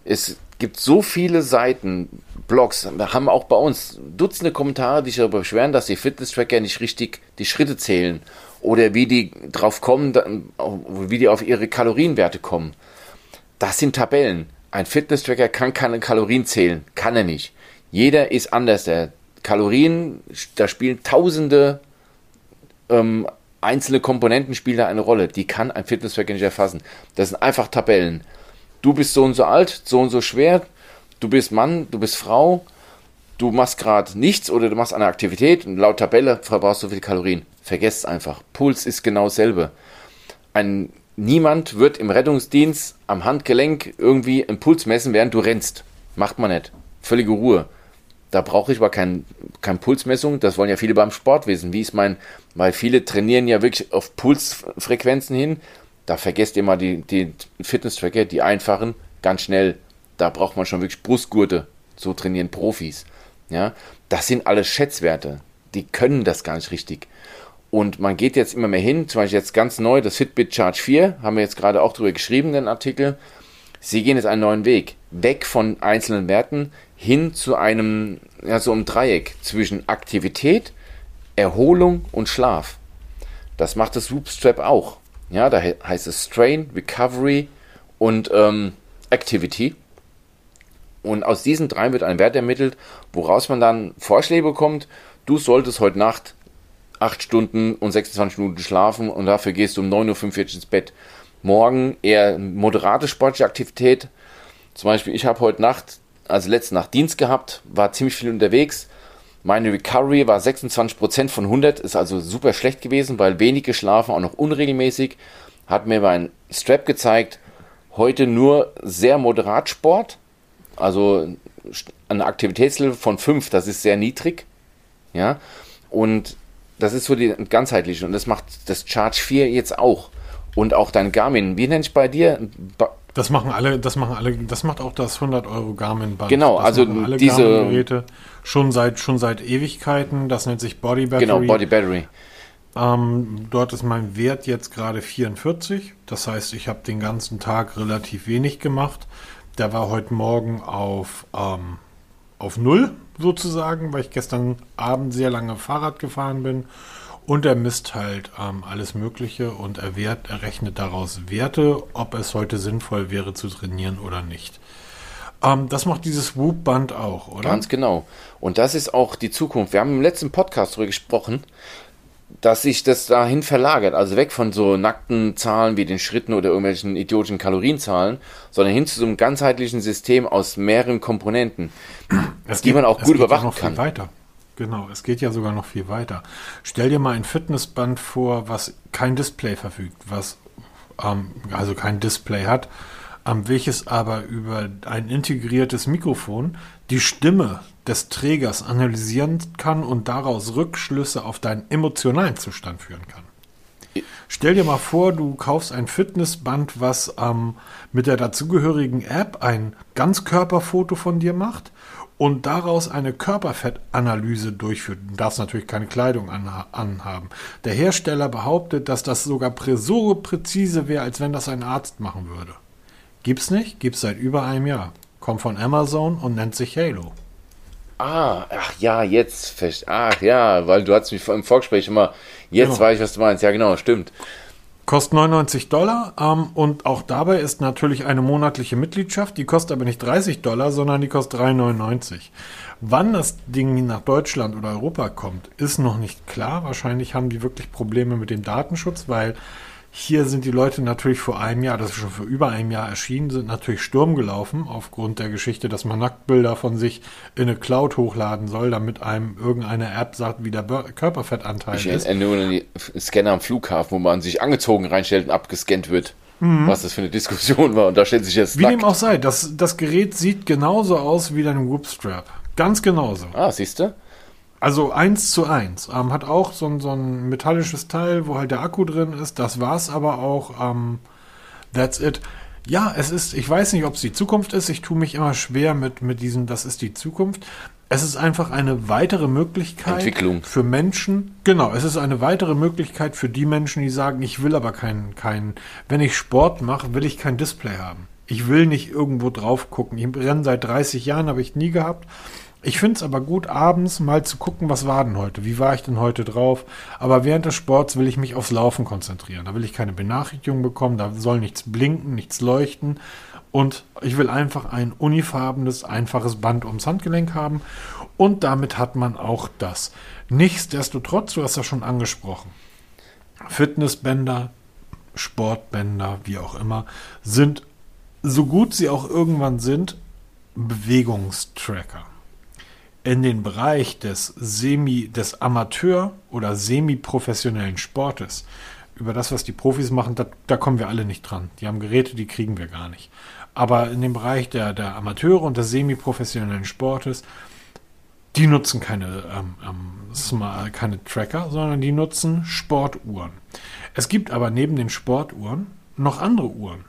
Es gibt so viele Seiten, Blogs, haben auch bei uns Dutzende Kommentare, die sich darüber beschweren, dass die Fitness-Tracker nicht richtig die Schritte zählen oder wie die drauf kommen, wie die auf ihre Kalorienwerte kommen. Das sind Tabellen. Ein Fitness-Tracker kann keine Kalorien zählen, kann er nicht. Jeder ist anders. Der Kalorien, da spielen tausende ähm, einzelne Komponenten spielen da eine Rolle. Die kann ein Fitness-Tracker nicht erfassen. Das sind einfach Tabellen du bist so und so alt, so und so schwer, du bist Mann, du bist Frau, du machst gerade nichts oder du machst eine Aktivität und laut Tabelle verbrauchst du viele Kalorien. Vergesst einfach. Puls ist genau dasselbe. Ein, niemand wird im Rettungsdienst am Handgelenk irgendwie einen Puls messen, während du rennst. Macht man nicht. Völlige Ruhe. Da brauche ich aber keine kein Pulsmessung. Das wollen ja viele beim Sport wissen. Wie ist mein, weil viele trainieren ja wirklich auf Pulsfrequenzen hin. Da vergesst ihr mal die, die Fitness-Tracker, die einfachen, ganz schnell. Da braucht man schon wirklich Brustgurte. So trainieren Profis. Ja, das sind alles Schätzwerte. Die können das gar nicht richtig. Und man geht jetzt immer mehr hin, zum Beispiel jetzt ganz neu, das Fitbit Charge 4, haben wir jetzt gerade auch drüber geschrieben, den Artikel. Sie gehen jetzt einen neuen Weg. Weg von einzelnen Werten hin zu einem, ja, so einem Dreieck zwischen Aktivität, Erholung und Schlaf. Das macht das Loopstrap auch. Ja, da heißt es Strain, Recovery und ähm, Activity. Und aus diesen drei wird ein Wert ermittelt, woraus man dann Vorschläge bekommt. Du solltest heute Nacht 8 Stunden und 26 Minuten schlafen und dafür gehst du um 9.45 Uhr ins Bett. Morgen eher moderate sportliche Aktivität. Zum Beispiel, ich habe heute Nacht, also letzte Nacht Dienst gehabt, war ziemlich viel unterwegs. Meine Recovery war 26% von 100, ist also super schlecht gewesen, weil wenig geschlafen, auch noch unregelmäßig. Hat mir mein Strap gezeigt, heute nur sehr moderat Sport, also ein Aktivitätslevel von 5, das ist sehr niedrig. Ja, und das ist so die ganzheitliche und das macht das Charge 4 jetzt auch. Und auch dein Garmin, wie nenne ich bei dir? Das machen alle, das machen alle, das macht auch das 100 Euro Garmin Band. Genau, das also diese Geräte schon seit schon seit Ewigkeiten. Das nennt sich Body Battery. Genau, Body Battery. Ähm, dort ist mein Wert jetzt gerade 44. Das heißt, ich habe den ganzen Tag relativ wenig gemacht. Der war heute Morgen auf ähm, auf null sozusagen, weil ich gestern Abend sehr lange Fahrrad gefahren bin und er misst halt ähm, alles Mögliche und er, wert, er rechnet daraus Werte, ob es heute sinnvoll wäre zu trainieren oder nicht. Ähm, das macht dieses Whoop-Band auch, oder? Ganz genau. Und das ist auch die Zukunft. Wir haben im letzten Podcast darüber gesprochen, dass sich das dahin verlagert. Also weg von so nackten Zahlen wie den Schritten oder irgendwelchen idiotischen Kalorienzahlen, sondern hin zu so einem ganzheitlichen System aus mehreren Komponenten, es die geht, man auch gut überwachen kann. Weiter. Genau, es geht ja sogar noch viel weiter. Stell dir mal ein Fitnessband vor, was kein Display verfügt, was ähm, also kein Display hat, ähm, welches aber über ein integriertes Mikrofon die Stimme des Trägers analysieren kann und daraus Rückschlüsse auf deinen emotionalen Zustand führen kann. Stell dir mal vor, du kaufst ein Fitnessband, was ähm, mit der dazugehörigen App ein Ganzkörperfoto von dir macht und daraus eine Körperfettanalyse durchführt. Du darfst natürlich keine Kleidung anhaben. Der Hersteller behauptet, dass das sogar so präzise wäre, als wenn das ein Arzt machen würde. Gibt's nicht? Gibt's seit über einem Jahr. Kommt von Amazon und nennt sich Halo. Ah, ach ja, jetzt, ach ja, weil du hast mich im Vorgespräch immer, jetzt genau. weiß ich, was du meinst. Ja, genau, stimmt. Kostet 99 Dollar ähm, und auch dabei ist natürlich eine monatliche Mitgliedschaft. Die kostet aber nicht 30 Dollar, sondern die kostet 3,99. Wann das Ding nach Deutschland oder Europa kommt, ist noch nicht klar. Wahrscheinlich haben die wirklich Probleme mit dem Datenschutz, weil hier sind die Leute natürlich vor einem Jahr, das ist schon vor über einem Jahr erschienen, sind natürlich Sturm gelaufen aufgrund der Geschichte, dass man Nacktbilder von sich in eine Cloud hochladen soll, damit einem irgendeine App sagt, wie der Körperfettanteil ich ist. Ich erinnere nur an die Scanner am Flughafen, wo man sich angezogen reinstellt und abgescannt wird. mhm. was das für eine Diskussion war. Und da stellt sich jetzt. Wie nackt. dem auch sei, das, das Gerät sieht genauso aus wie dein Whoopstrap. Ganz genauso. Ah, siehst du? Also eins zu eins. Ähm, hat auch so ein, so ein metallisches Teil, wo halt der Akku drin ist. Das war's aber auch. Ähm, that's it. Ja, es ist, ich weiß nicht, ob es die Zukunft ist. Ich tue mich immer schwer mit, mit diesem, das ist die Zukunft. Es ist einfach eine weitere Möglichkeit Entwicklung. für Menschen. Genau, es ist eine weitere Möglichkeit für die Menschen, die sagen, ich will aber keinen, keinen, wenn ich Sport mache, will ich kein Display haben. Ich will nicht irgendwo drauf gucken. Ich renne seit 30 Jahren, habe ich nie gehabt. Ich finde es aber gut, abends mal zu gucken, was war denn heute? Wie war ich denn heute drauf? Aber während des Sports will ich mich aufs Laufen konzentrieren. Da will ich keine Benachrichtigung bekommen, da soll nichts blinken, nichts leuchten. Und ich will einfach ein unifarbenes, einfaches Band ums Handgelenk haben. Und damit hat man auch das. Nichtsdestotrotz, du hast ja schon angesprochen, Fitnessbänder, Sportbänder, wie auch immer, sind, so gut sie auch irgendwann sind, Bewegungstracker in den Bereich des Semi, des Amateur- oder semi-professionellen Sportes, über das, was die Profis machen, da, da, kommen wir alle nicht dran. Die haben Geräte, die kriegen wir gar nicht. Aber in dem Bereich der, der Amateure und des semi-professionellen Sportes, die nutzen keine, ähm, ähm, keine Tracker, sondern die nutzen Sportuhren. Es gibt aber neben den Sportuhren noch andere Uhren,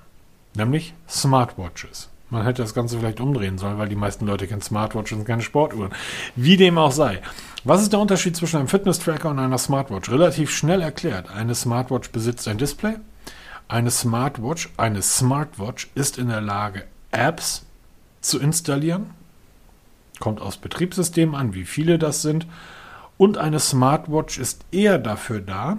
nämlich Smartwatches. Man hätte das Ganze vielleicht umdrehen sollen, weil die meisten Leute kennen Smartwatches und keine Sportuhren. Wie dem auch sei. Was ist der Unterschied zwischen einem Fitness-Tracker und einer Smartwatch? Relativ schnell erklärt. Eine Smartwatch besitzt ein Display. Eine Smartwatch, eine Smartwatch ist in der Lage, Apps zu installieren. Kommt aufs Betriebssystem an, wie viele das sind. Und eine Smartwatch ist eher dafür da,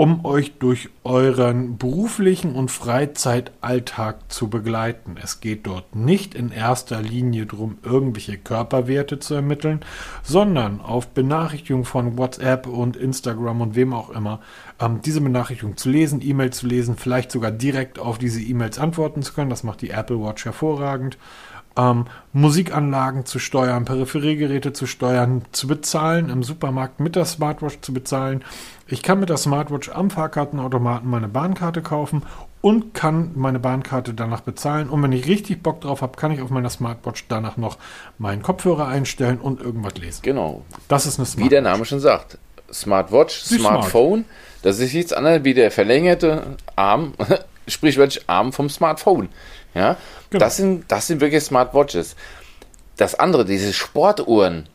um euch durch euren beruflichen und Freizeitalltag zu begleiten. Es geht dort nicht in erster Linie darum, irgendwelche Körperwerte zu ermitteln, sondern auf Benachrichtigungen von WhatsApp und Instagram und wem auch immer, ähm, diese Benachrichtigung zu lesen, E-Mails zu lesen, vielleicht sogar direkt auf diese E-Mails antworten zu können. Das macht die Apple Watch hervorragend ähm, Musikanlagen zu steuern, Peripheriegeräte zu steuern, zu bezahlen, im Supermarkt mit der Smartwatch zu bezahlen. Ich kann mit der Smartwatch am Fahrkartenautomaten meine Bahnkarte kaufen und kann meine Bahnkarte danach bezahlen. Und wenn ich richtig Bock drauf habe, kann ich auf meiner Smartwatch danach noch meinen Kopfhörer einstellen und irgendwas lesen. Genau. Das ist eine Smartwatch. Wie der Name schon sagt. Smartwatch, Die Smartphone, Smart. das ist nichts anderes wie der verlängerte Arm, sprichwörtlich Arm vom Smartphone. Ja, genau. das, sind, das sind wirklich Smartwatches. Das andere, diese Sportuhren,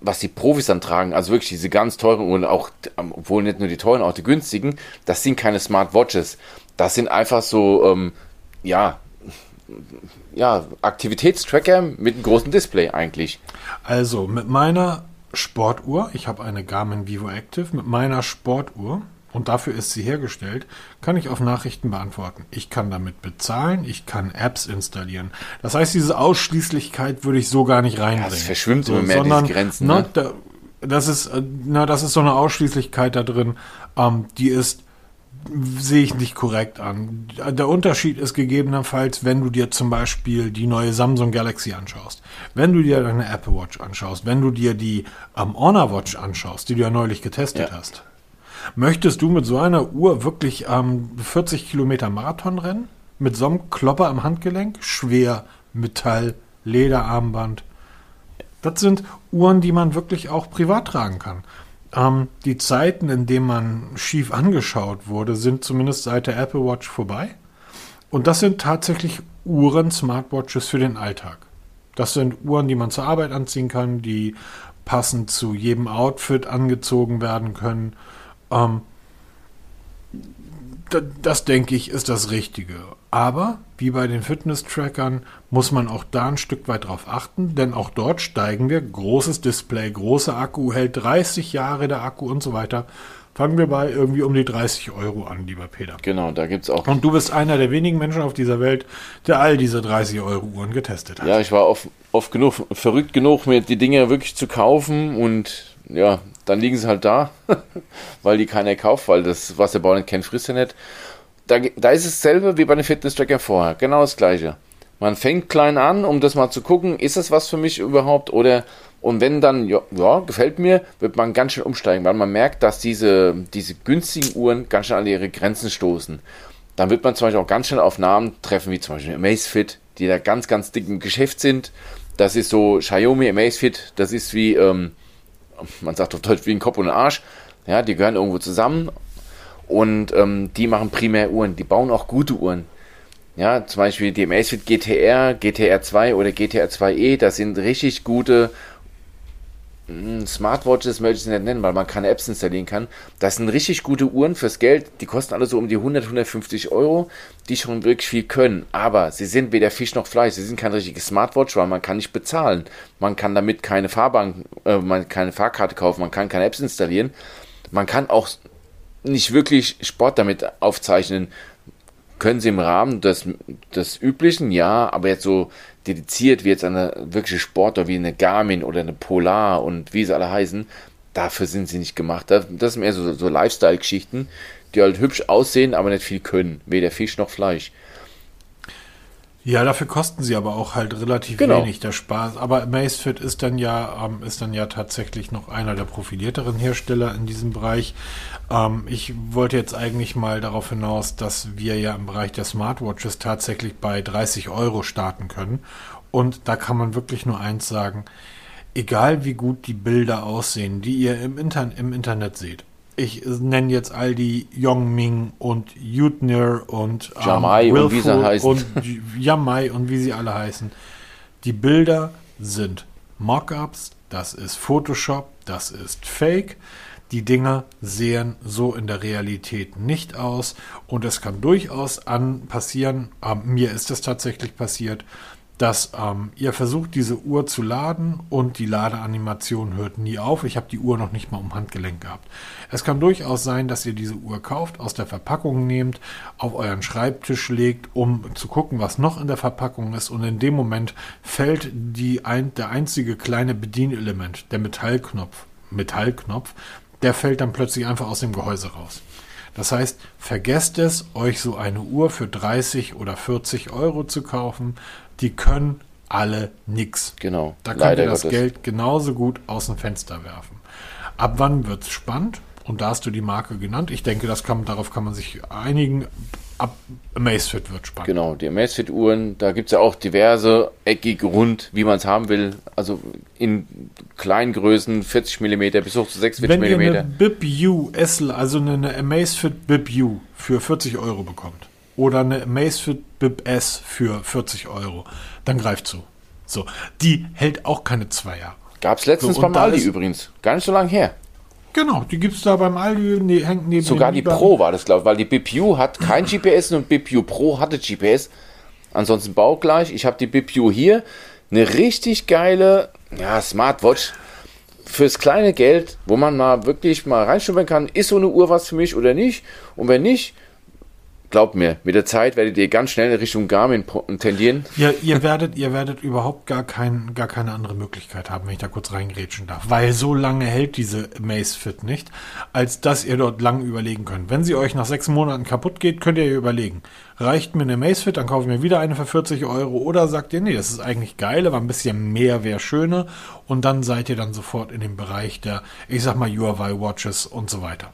was die Profis dann tragen, also wirklich diese ganz teuren Uhren, auch, obwohl nicht nur die teuren, auch die günstigen, das sind keine Smartwatches. Das sind einfach so, ähm, ja, ja, Aktivitätstracker mit einem großen Display eigentlich. Also mit meiner Sportuhr, ich habe eine Garmin Vivo Active, mit meiner Sportuhr und dafür ist sie hergestellt, kann ich auf Nachrichten beantworten. Ich kann damit bezahlen, ich kann Apps installieren. Das heißt, diese Ausschließlichkeit würde ich so gar nicht reinbringen. Ja, es verschwimmt so, immer mehr sondern, diese Grenzen. Ne? Na, da, das ist, äh, na, das ist so eine Ausschließlichkeit da drin, ähm, die ist, sehe ich nicht korrekt an. Der Unterschied ist gegebenenfalls, wenn du dir zum Beispiel die neue Samsung Galaxy anschaust, wenn du dir deine Apple Watch anschaust, wenn du dir die ähm, Honor Watch anschaust, die du ja neulich getestet ja. hast Möchtest du mit so einer Uhr wirklich ähm, 40 Kilometer Marathon rennen? Mit so einem Klopper am Handgelenk? Schwer, Metall, Lederarmband. Das sind Uhren, die man wirklich auch privat tragen kann. Ähm, die Zeiten, in denen man schief angeschaut wurde, sind zumindest seit der Apple Watch vorbei. Und das sind tatsächlich Uhren, Smartwatches für den Alltag. Das sind Uhren, die man zur Arbeit anziehen kann, die passend zu jedem Outfit angezogen werden können. Ähm, das denke ich ist das Richtige. Aber wie bei den Fitness-Trackern muss man auch da ein Stück weit drauf achten, denn auch dort steigen wir. Großes Display, großer Akku, hält 30 Jahre der Akku und so weiter. Fangen wir bei irgendwie um die 30 Euro an, lieber Peter. Genau, da gibt es auch. Und du bist einer der wenigen Menschen auf dieser Welt, der all diese 30 Euro Uhren getestet hat. Ja, ich war oft, oft genug, verrückt genug, mir die Dinge wirklich zu kaufen und ja, dann liegen sie halt da, weil die keiner kauft, weil das, was der Bauer nicht kennt, frisst er nicht. Da, da ist es selber wie bei den Fitness-Trackern vorher, genau das gleiche. Man fängt klein an, um das mal zu gucken, ist das was für mich überhaupt oder und wenn dann, ja, ja, gefällt mir, wird man ganz schön umsteigen, weil man merkt, dass diese, diese günstigen Uhren ganz schön an ihre Grenzen stoßen. dann wird man zum Beispiel auch ganz schnell auf Namen treffen, wie zum Beispiel Amazfit, die da ganz, ganz dick im Geschäft sind. Das ist so Xiaomi Amazfit, das ist wie, ähm, man sagt auf Deutsch wie ein Kopf und ein Arsch. Ja, die gehören irgendwo zusammen und ähm, die machen primär Uhren. Die bauen auch gute Uhren. Ja, zum Beispiel die Amazfit GTR, GTR 2 oder GTR 2e, das sind richtig gute Smartwatches möchte ich es nicht nennen, weil man keine Apps installieren kann. Das sind richtig gute Uhren fürs Geld. Die kosten alle so um die 100, 150 Euro, die schon wirklich viel können. Aber sie sind weder Fisch noch Fleisch. Sie sind kein richtiges Smartwatch, weil man kann nicht bezahlen. Man kann damit keine Fahrbahn, äh, man keine Fahrkarte kaufen, man kann keine Apps installieren. Man kann auch nicht wirklich Sport damit aufzeichnen können sie im Rahmen des, des Üblichen, ja, aber jetzt so dediziert wie jetzt eine wirkliche Sportler wie eine Garmin oder eine Polar und wie sie alle heißen, dafür sind sie nicht gemacht. Das sind mehr so, so Lifestyle-Geschichten, die halt hübsch aussehen, aber nicht viel können. Weder Fisch noch Fleisch. Ja, dafür kosten sie aber auch halt relativ genau. wenig der Spaß. Aber Amazfit ist dann ja ähm, ist dann ja tatsächlich noch einer der profilierteren Hersteller in diesem Bereich. Ähm, ich wollte jetzt eigentlich mal darauf hinaus, dass wir ja im Bereich der Smartwatches tatsächlich bei 30 Euro starten können. Und da kann man wirklich nur eins sagen: Egal wie gut die Bilder aussehen, die ihr im, Inter im Internet seht, ich nenne jetzt all die Yongming und Yutnir und ähm, Jamai und wie sie heißen. Und Yamai und wie sie alle heißen. Die Bilder sind Mockups, das ist Photoshop, das ist Fake. Die Dinger sehen so in der Realität nicht aus und es kann durchaus an passieren, äh, mir ist es tatsächlich passiert, dass ähm, ihr versucht, diese Uhr zu laden und die Ladeanimation hört nie auf. Ich habe die Uhr noch nicht mal um Handgelenk gehabt. Es kann durchaus sein, dass ihr diese Uhr kauft, aus der Verpackung nehmt, auf euren Schreibtisch legt, um zu gucken, was noch in der Verpackung ist. Und in dem Moment fällt die ein, der einzige kleine Bedienelement, der Metallknopf, Metallknopf, der fällt dann plötzlich einfach aus dem Gehäuse raus. Das heißt, vergesst es, euch so eine Uhr für 30 oder 40 Euro zu kaufen die können alle nix. Genau. Da könnt Leider ihr das Gottes. Geld genauso gut aus dem Fenster werfen. Ab wann wird es spannend? Und da hast du die Marke genannt. Ich denke, das kann, darauf kann man sich einigen. Ab Amazfit wird spannend. Genau, die Amazfit-Uhren, da gibt es ja auch diverse, eckig, rund, wie man es haben will. Also in kleinen Größen, 40 mm bis hoch zu 46 mm. Wenn ihr eine Bip U, also eine Amazfit Bip U für 40 Euro bekommt, oder eine Amazfit Bip S für 40 Euro, dann greift zu. So, die hält auch keine zwei Jahre. Gab es letztens so, beim Aldi übrigens. Gar nicht so lange her. Genau, die gibt es da beim Aldi, ne, hängt neben Sogar die Pro war das, glaube ich, weil die BipU hat kein GPS und BipU Pro hatte GPS. Ansonsten baugleich. Ich habe die BipU hier. Eine richtig geile ja, Smartwatch fürs kleine Geld, wo man mal wirklich mal reinschnuppern kann, ist so eine Uhr was für mich oder nicht? Und wenn nicht, Glaubt mir, mit der Zeit werdet ihr ganz schnell in Richtung Garmin tendieren. Ja, ihr werdet, ihr werdet überhaupt gar, kein, gar keine andere Möglichkeit haben, wenn ich da kurz reingrätschen darf. Weil so lange hält diese Macefit nicht, als dass ihr dort lang überlegen könnt. Wenn sie euch nach sechs Monaten kaputt geht, könnt ihr überlegen. Reicht mir eine Macefit, dann kaufe ich mir wieder eine für 40 Euro. Oder sagt ihr, nee, das ist eigentlich geil, aber ein bisschen mehr wäre schöner. Und dann seid ihr dann sofort in dem Bereich der, ich sag mal, URY Watches und so weiter.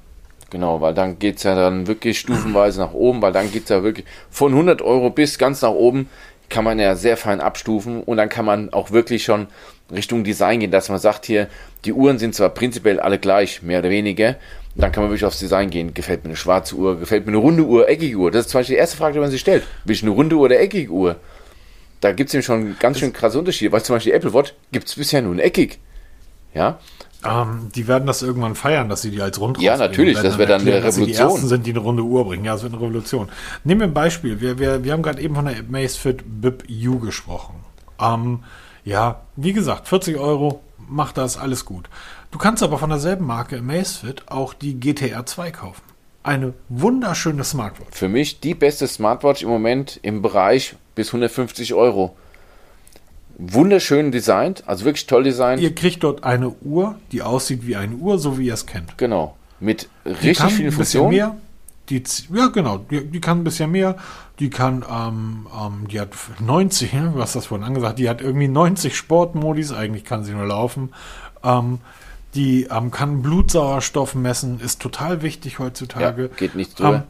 Genau, weil dann geht es ja dann wirklich stufenweise nach oben, weil dann geht es ja wirklich von 100 Euro bis ganz nach oben, kann man ja sehr fein abstufen und dann kann man auch wirklich schon Richtung Design gehen, dass man sagt hier, die Uhren sind zwar prinzipiell alle gleich, mehr oder weniger, dann kann man wirklich aufs Design gehen. Gefällt mir eine schwarze Uhr, gefällt mir eine runde Uhr, eckige Uhr? Das ist zum Beispiel die erste Frage, die man sich stellt. Will ich eine runde Uhr oder eckige Uhr? Da gibt es nämlich schon ganz schön krasse Unterschiede, weil zum Beispiel Apple Watch gibt es bisher nur ein eckig. Ja, ähm, die werden das irgendwann feiern, dass sie die als rund Ja, natürlich, das wird dann eine Revolution. Dass sie die ersten sind, die eine runde Uhr bringen. Ja, es wird eine Revolution. Nehmen wir ein Beispiel. Wir, wir, wir haben gerade eben von der Macefit BIP U gesprochen. Ähm, ja, wie gesagt, 40 Euro, macht das, alles gut. Du kannst aber von derselben Marke Macefit auch die GTR 2 kaufen. Eine wunderschöne Smartwatch. Für mich die beste Smartwatch im Moment im Bereich bis 150 Euro wunderschön designt, also wirklich toll designt. Ihr kriegt dort eine Uhr, die aussieht wie eine Uhr, so wie ihr es kennt. Genau. Mit richtig vielen Funktionen. Mehr, die, ja, genau. Die, die, kann ein bisschen mehr. Die kann, ähm, ähm, die hat 90, du hast das vorhin angesagt, die hat irgendwie 90 Sportmodis, eigentlich kann sie nur laufen. Ähm, die ähm, kann Blutsauerstoff messen, ist total wichtig heutzutage. Ja, geht nichts drüber.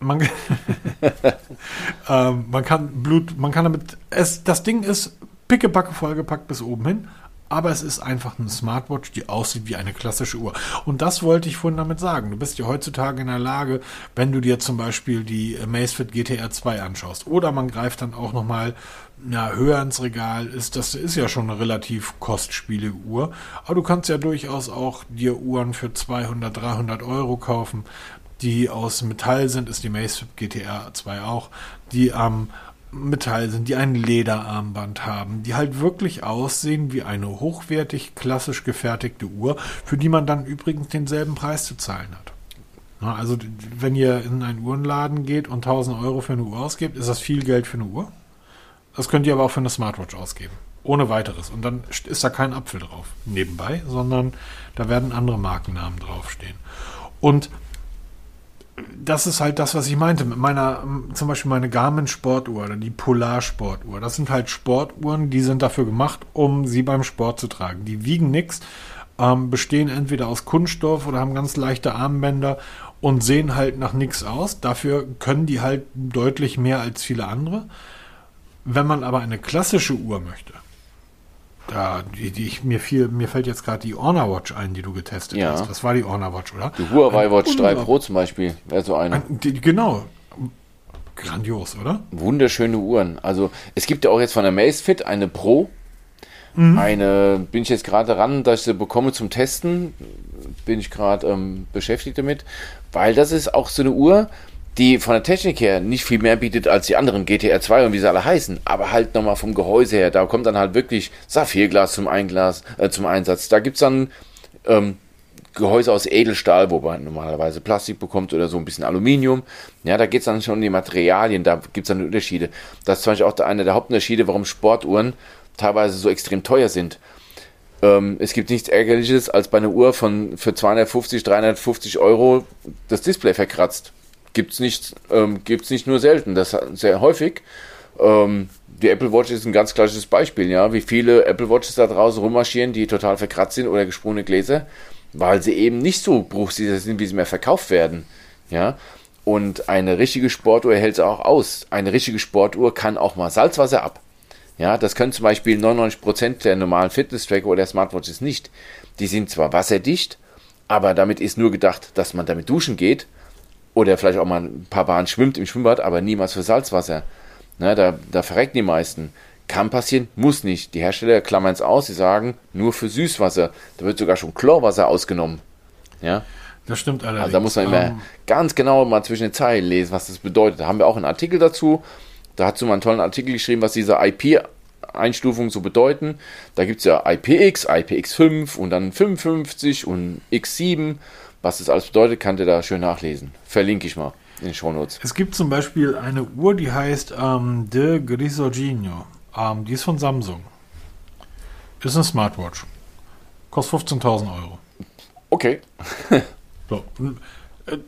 Ähm, man, ähm, man kann Blut, man kann damit, es, das Ding ist pickepacke vollgepackt bis oben hin, aber es ist einfach eine Smartwatch, die aussieht wie eine klassische Uhr. Und das wollte ich vorhin damit sagen. Du bist ja heutzutage in der Lage, wenn du dir zum Beispiel die Amazfit GTR 2 anschaust, oder man greift dann auch nochmal ja, höher ins Regal, ist das ist ja schon eine relativ kostspielige Uhr. Aber du kannst ja durchaus auch dir Uhren für 200, 300 Euro kaufen, die aus Metall sind, ist die Amazfit GTR 2 auch, die am ähm, Metall sind, die ein Lederarmband haben, die halt wirklich aussehen wie eine hochwertig klassisch gefertigte Uhr, für die man dann übrigens denselben Preis zu zahlen hat. Also wenn ihr in einen Uhrenladen geht und 1000 Euro für eine Uhr ausgebt, ist das viel Geld für eine Uhr. Das könnt ihr aber auch für eine Smartwatch ausgeben. Ohne weiteres. Und dann ist da kein Apfel drauf nebenbei, sondern da werden andere Markennamen draufstehen. Und das ist halt das, was ich meinte. Mit meiner, zum Beispiel meine Garmin Sportuhr oder die Polar Sportuhr. Das sind halt Sportuhren, die sind dafür gemacht, um sie beim Sport zu tragen. Die wiegen nichts, ähm, bestehen entweder aus Kunststoff oder haben ganz leichte Armbänder und sehen halt nach nichts aus. Dafür können die halt deutlich mehr als viele andere. Wenn man aber eine klassische Uhr möchte, da, die, die ich, mir, viel, mir fällt jetzt gerade die Honor Watch ein, die du getestet ja. hast. Das war die Honor Watch, oder? Die Huawei Watch 3 Pro zum Beispiel wäre so eine. Ein, die, genau. Grandios, oder? Wunderschöne Uhren. Also es gibt ja auch jetzt von der Macefit eine Pro. Mhm. Eine bin ich jetzt gerade ran, dass ich sie bekomme zum Testen. Bin ich gerade ähm, beschäftigt damit. Weil das ist auch so eine Uhr, die von der Technik her nicht viel mehr bietet als die anderen GTR 2 und wie sie alle heißen, aber halt nochmal vom Gehäuse her, da kommt dann halt wirklich Saphirglas zum, Einglas, äh, zum Einsatz. Da gibt es dann ähm, Gehäuse aus Edelstahl, wo man normalerweise Plastik bekommt oder so ein bisschen Aluminium. Ja, da geht es dann schon um die Materialien, da gibt es dann Unterschiede. Das ist zum Beispiel auch einer der Hauptunterschiede, warum Sportuhren teilweise so extrem teuer sind. Ähm, es gibt nichts Ärgerliches, als bei einer Uhr von für 250, 350 Euro das Display verkratzt gibt es nicht, ähm, gibt's nicht nur selten, das sehr häufig. Ähm, die Apple Watch ist ein ganz klassisches Beispiel, ja, wie viele Apple Watches da draußen rummarschieren, die total verkratzt sind oder gesprungene Gläser, weil sie eben nicht so bruchsicher sind, wie sie mehr verkauft werden, ja. Und eine richtige Sportuhr hält sie auch aus. Eine richtige Sportuhr kann auch mal Salzwasser ab. Ja, das können zum Beispiel 99% der normalen Fitness-Tracker oder Smartwatches nicht. Die sind zwar wasserdicht, aber damit ist nur gedacht, dass man damit duschen geht oder vielleicht auch mal ein paar Bahnen schwimmt im Schwimmbad, aber niemals für Salzwasser. Na, da, da verrecken die meisten. Kann passieren, muss nicht. Die Hersteller klammern es aus, sie sagen nur für Süßwasser. Da wird sogar schon Chlorwasser ausgenommen. Ja. Das stimmt allerdings. Also da muss man immer ähm. ganz genau mal zwischen den Zeilen lesen, was das bedeutet. Da haben wir auch einen Artikel dazu. Da hat so mal einen tollen Artikel geschrieben, was diese IP-Einstufungen so bedeuten. Da gibt es ja IPX, IPX5 und dann 55 und X7 was das alles bedeutet, könnt ihr da schön nachlesen. Verlinke ich mal in den Shownotes. Es gibt zum Beispiel eine Uhr, die heißt ähm, De Grisoginio. Ähm, die ist von Samsung. Ist eine Smartwatch. Kostet 15.000 Euro. Okay. so. Äh,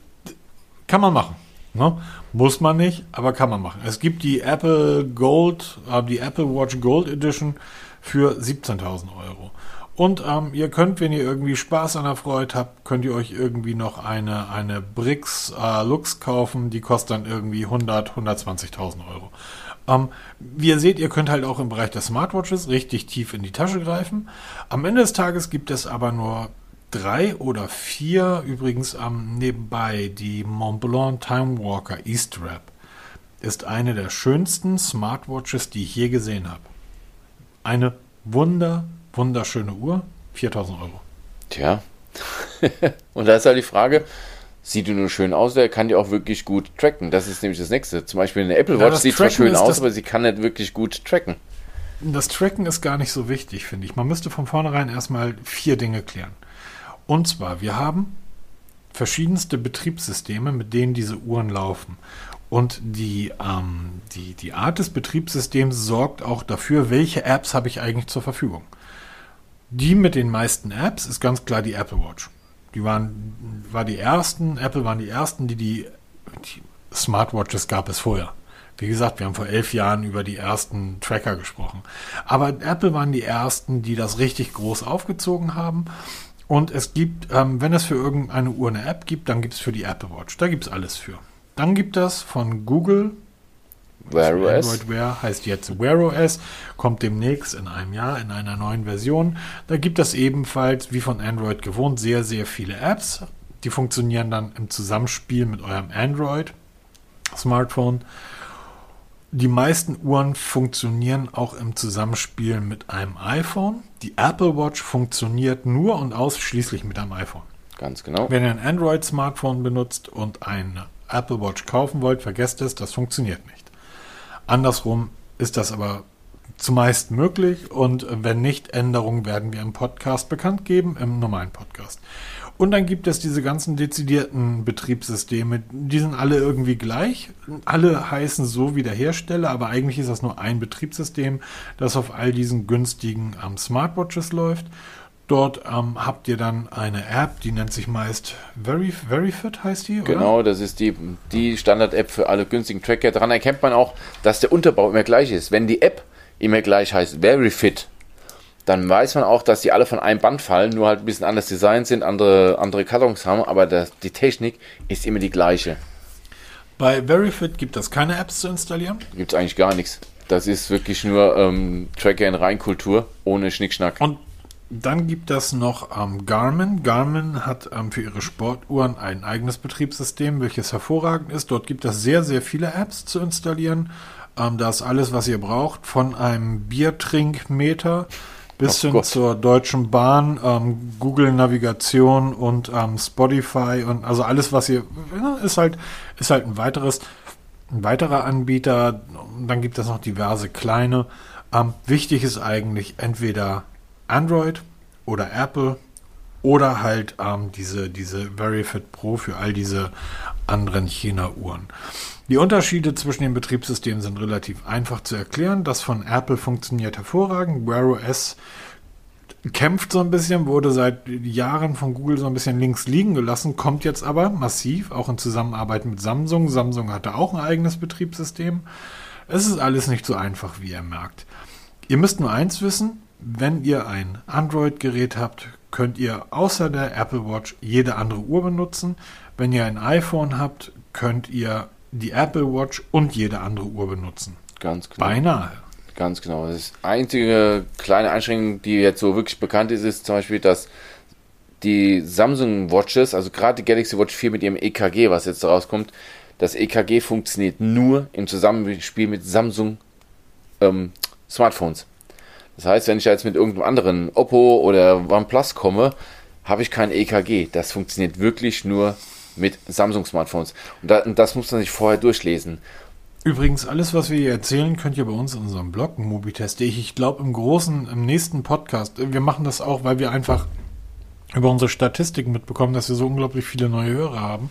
kann man machen. Ne? Muss man nicht, aber kann man machen. Es gibt die Apple Gold, äh, die Apple Watch Gold Edition für 17.000 Euro. Und ähm, ihr könnt, wenn ihr irgendwie Spaß an der Freude habt, könnt ihr euch irgendwie noch eine, eine Brix äh, Lux kaufen. Die kostet dann irgendwie 100, 120.000 Euro. Ähm, wie ihr seht, ihr könnt halt auch im Bereich der Smartwatches richtig tief in die Tasche greifen. Am Ende des Tages gibt es aber nur drei oder vier, übrigens ähm, nebenbei, die Montblanc Time Walker E-Strap ist eine der schönsten Smartwatches, die ich je gesehen habe. Eine wunder wunderschöne Uhr, 4000 Euro. Tja. und da ist halt die Frage, sieht die nur schön aus, oder kann die auch wirklich gut tracken? Das ist nämlich das nächste. Zum Beispiel eine Apple Watch ja, sieht zwar schön aus, aber sie kann nicht wirklich gut tracken. Das Tracken ist gar nicht so wichtig, finde ich. Man müsste von vornherein erstmal vier Dinge klären. Und zwar, wir haben verschiedenste Betriebssysteme, mit denen diese Uhren laufen. Und die, ähm, die, die Art des Betriebssystems sorgt auch dafür, welche Apps habe ich eigentlich zur Verfügung. Die mit den meisten Apps ist ganz klar die Apple Watch. Die waren, war die ersten, Apple waren die ersten, die die, die Smartwatches gab es vorher. Wie gesagt, wir haben vor elf Jahren über die ersten Tracker gesprochen. Aber Apple waren die ersten, die das richtig groß aufgezogen haben. Und es gibt, ähm, wenn es für irgendeine Uhr eine App gibt, dann gibt es für die Apple Watch. Da gibt es alles für. Dann gibt es von Google Wear OS. Android Wear heißt jetzt Wear OS, kommt demnächst in einem Jahr in einer neuen Version. Da gibt es ebenfalls, wie von Android gewohnt, sehr, sehr viele Apps. Die funktionieren dann im Zusammenspiel mit eurem Android Smartphone. Die meisten Uhren funktionieren auch im Zusammenspiel mit einem iPhone. Die Apple Watch funktioniert nur und ausschließlich mit einem iPhone. Ganz genau. Wenn ihr ein Android-Smartphone benutzt und eine Apple Watch kaufen wollt, vergesst es, das funktioniert nicht. Andersrum ist das aber zumeist möglich und wenn nicht, Änderungen werden wir im Podcast bekannt geben, im normalen Podcast. Und dann gibt es diese ganzen dezidierten Betriebssysteme, die sind alle irgendwie gleich. Alle heißen so wie der Hersteller, aber eigentlich ist das nur ein Betriebssystem, das auf all diesen günstigen ähm, Smartwatches läuft. Dort ähm, habt ihr dann eine App, die nennt sich meist Very, VeryFit, heißt die? Oder? Genau, das ist die, die Standard-App für alle günstigen Tracker. Daran erkennt man auch, dass der Unterbau immer gleich ist. Wenn die App immer gleich heißt VeryFit, dann weiß man auch, dass die alle von einem Band fallen, nur halt ein bisschen anders designt sind, andere, andere Kartons haben, aber das, die Technik ist immer die gleiche. Bei VeryFit gibt es keine Apps zu installieren? Gibt es eigentlich gar nichts. Das ist wirklich nur ähm, Tracker in Reinkultur, ohne Schnickschnack. Und dann gibt es noch ähm, Garmin. Garmin hat ähm, für ihre Sportuhren ein eigenes Betriebssystem, welches hervorragend ist. Dort gibt es sehr, sehr viele Apps zu installieren. Ähm, da ist alles, was ihr braucht, von einem Biertrinkmeter bis hin zur Deutschen Bahn, ähm, Google Navigation und ähm, Spotify und also alles, was ihr ja, ist halt ist halt ein weiteres ein weiterer Anbieter. Dann gibt es noch diverse kleine. Ähm, wichtig ist eigentlich entweder Android oder Apple oder halt ähm, diese diese VeryFit Pro für all diese anderen China-Uhren. Die Unterschiede zwischen den Betriebssystemen sind relativ einfach zu erklären. Das von Apple funktioniert hervorragend. Wear OS kämpft so ein bisschen, wurde seit Jahren von Google so ein bisschen links liegen gelassen, kommt jetzt aber massiv, auch in Zusammenarbeit mit Samsung. Samsung hatte auch ein eigenes Betriebssystem. Es ist alles nicht so einfach, wie ihr merkt. Ihr müsst nur eins wissen, wenn ihr ein Android-Gerät habt, könnt ihr außer der Apple Watch jede andere Uhr benutzen. Wenn ihr ein iPhone habt, könnt ihr die Apple Watch und jede andere Uhr benutzen. Ganz genau. Beinahe. Ganz genau. Das einzige kleine Einschränkung, die jetzt so wirklich bekannt ist, ist zum Beispiel, dass die Samsung Watches, also gerade die Galaxy Watch 4 mit ihrem EKG, was jetzt rauskommt, das EKG funktioniert nur im Zusammenspiel mit Samsung ähm, Smartphones. Das heißt, wenn ich jetzt mit irgendeinem anderen Oppo oder OnePlus komme, habe ich kein EKG. Das funktioniert wirklich nur mit Samsung-Smartphones. Und, da, und, das muss man sich vorher durchlesen. Übrigens, alles, was wir hier erzählen, könnt ihr bei uns in unserem Blog mobitest.de. Ich glaube, im großen, im nächsten Podcast, wir machen das auch, weil wir einfach über unsere Statistiken mitbekommen, dass wir so unglaublich viele neue Hörer haben,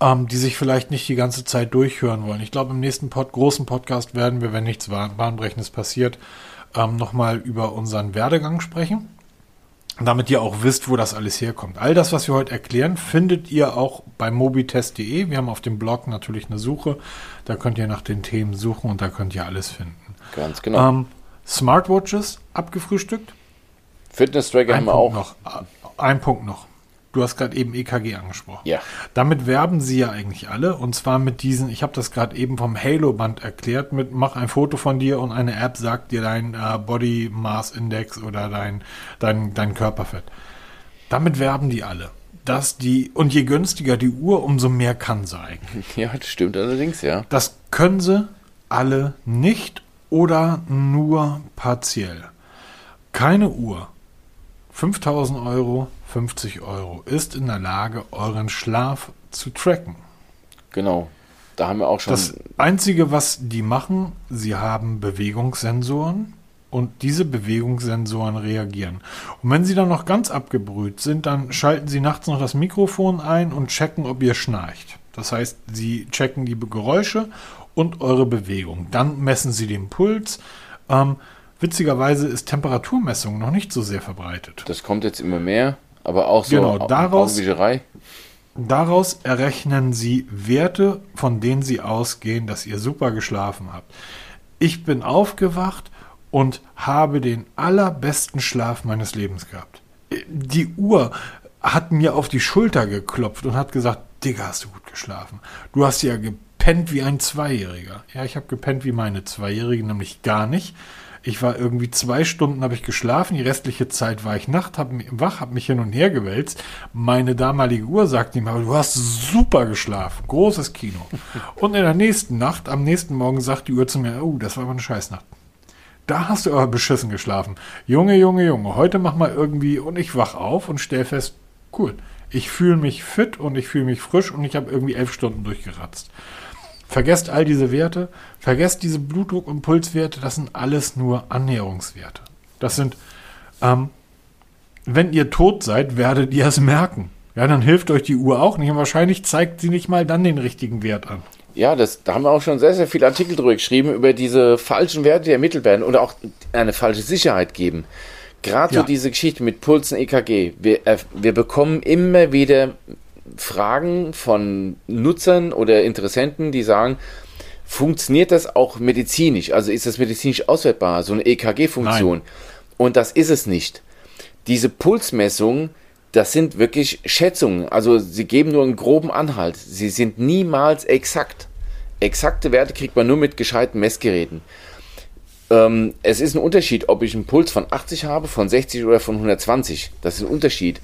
ähm, die sich vielleicht nicht die ganze Zeit durchhören wollen. Ich glaube, im nächsten Pod großen Podcast werden wir, wenn nichts Bahnbrechendes passiert, ähm, nochmal über unseren Werdegang sprechen damit ihr auch wisst, wo das alles herkommt. All das, was wir heute erklären, findet ihr auch bei mobitest.de. Wir haben auf dem Blog natürlich eine Suche. Da könnt ihr nach den Themen suchen und da könnt ihr alles finden. Ganz genau. Ähm, Smartwatches abgefrühstückt. Fitness-Tracker haben wir auch. Noch, ein Punkt noch. Du hast gerade eben EKG angesprochen. Ja. Damit werben sie ja eigentlich alle. Und zwar mit diesen, ich habe das gerade eben vom Halo-Band erklärt, mit mach ein Foto von dir und eine App sagt dir dein äh, Body Mass Index oder dein, dein, dein Körperfett. Damit werben die alle. Dass die, und je günstiger die Uhr, umso mehr kann sie eigentlich. Ja, das stimmt allerdings, ja. Das können sie alle nicht oder nur partiell. Keine Uhr. 5000 Euro 50 Euro, ist in der Lage, euren Schlaf zu tracken. Genau. Da haben wir auch schon. Das Einzige, was die machen, sie haben Bewegungssensoren und diese Bewegungssensoren reagieren. Und wenn sie dann noch ganz abgebrüht sind, dann schalten sie nachts noch das Mikrofon ein und checken, ob ihr schnarcht. Das heißt, sie checken die Geräusche und eure Bewegung. Dann messen sie den Puls. Ähm, witzigerweise ist Temperaturmessung noch nicht so sehr verbreitet. Das kommt jetzt immer mehr. Aber auch so genau, daraus, daraus errechnen sie Werte, von denen sie ausgehen, dass ihr super geschlafen habt. Ich bin aufgewacht und habe den allerbesten Schlaf meines Lebens gehabt. Die Uhr hat mir auf die Schulter geklopft und hat gesagt, Digga, hast du gut geschlafen. Du hast ja gepennt wie ein Zweijähriger. Ja, ich habe gepennt wie meine Zweijährige, nämlich gar nicht. Ich war irgendwie zwei Stunden habe ich geschlafen, die restliche Zeit war ich Nacht, hab, wach, habe mich hin und her gewälzt. Meine damalige Uhr sagte mir, du hast super geschlafen, großes Kino. Und in der nächsten Nacht, am nächsten Morgen sagt die Uhr zu mir, oh, das war aber eine Scheißnacht. Da hast du aber beschissen geschlafen. Junge, Junge, Junge, heute mach mal irgendwie und ich wach auf und stell fest, cool, ich fühle mich fit und ich fühle mich frisch und ich habe irgendwie elf Stunden durchgeratzt. Vergesst all diese Werte, vergesst diese Blutdruck- und Pulswerte, das sind alles nur Annäherungswerte. Das sind, ähm, wenn ihr tot seid, werdet ihr es merken. Ja, dann hilft euch die Uhr auch nicht und wahrscheinlich zeigt sie nicht mal dann den richtigen Wert an. Ja, das, da haben wir auch schon sehr, sehr viele Artikel drüber geschrieben, über diese falschen Werte, die ermittelt werden oder auch eine falsche Sicherheit geben. Gerade ja. so diese Geschichte mit Pulsen EKG. Wir, äh, wir bekommen immer wieder Fragen von Nutzern oder Interessenten, die sagen, funktioniert das auch medizinisch? Also ist das medizinisch auswertbar, so eine EKG-Funktion? Und das ist es nicht. Diese Pulsmessungen, das sind wirklich Schätzungen. Also sie geben nur einen groben Anhalt. Sie sind niemals exakt. Exakte Werte kriegt man nur mit gescheiten Messgeräten. Ähm, es ist ein Unterschied, ob ich einen Puls von 80 habe, von 60 oder von 120. Das ist ein Unterschied.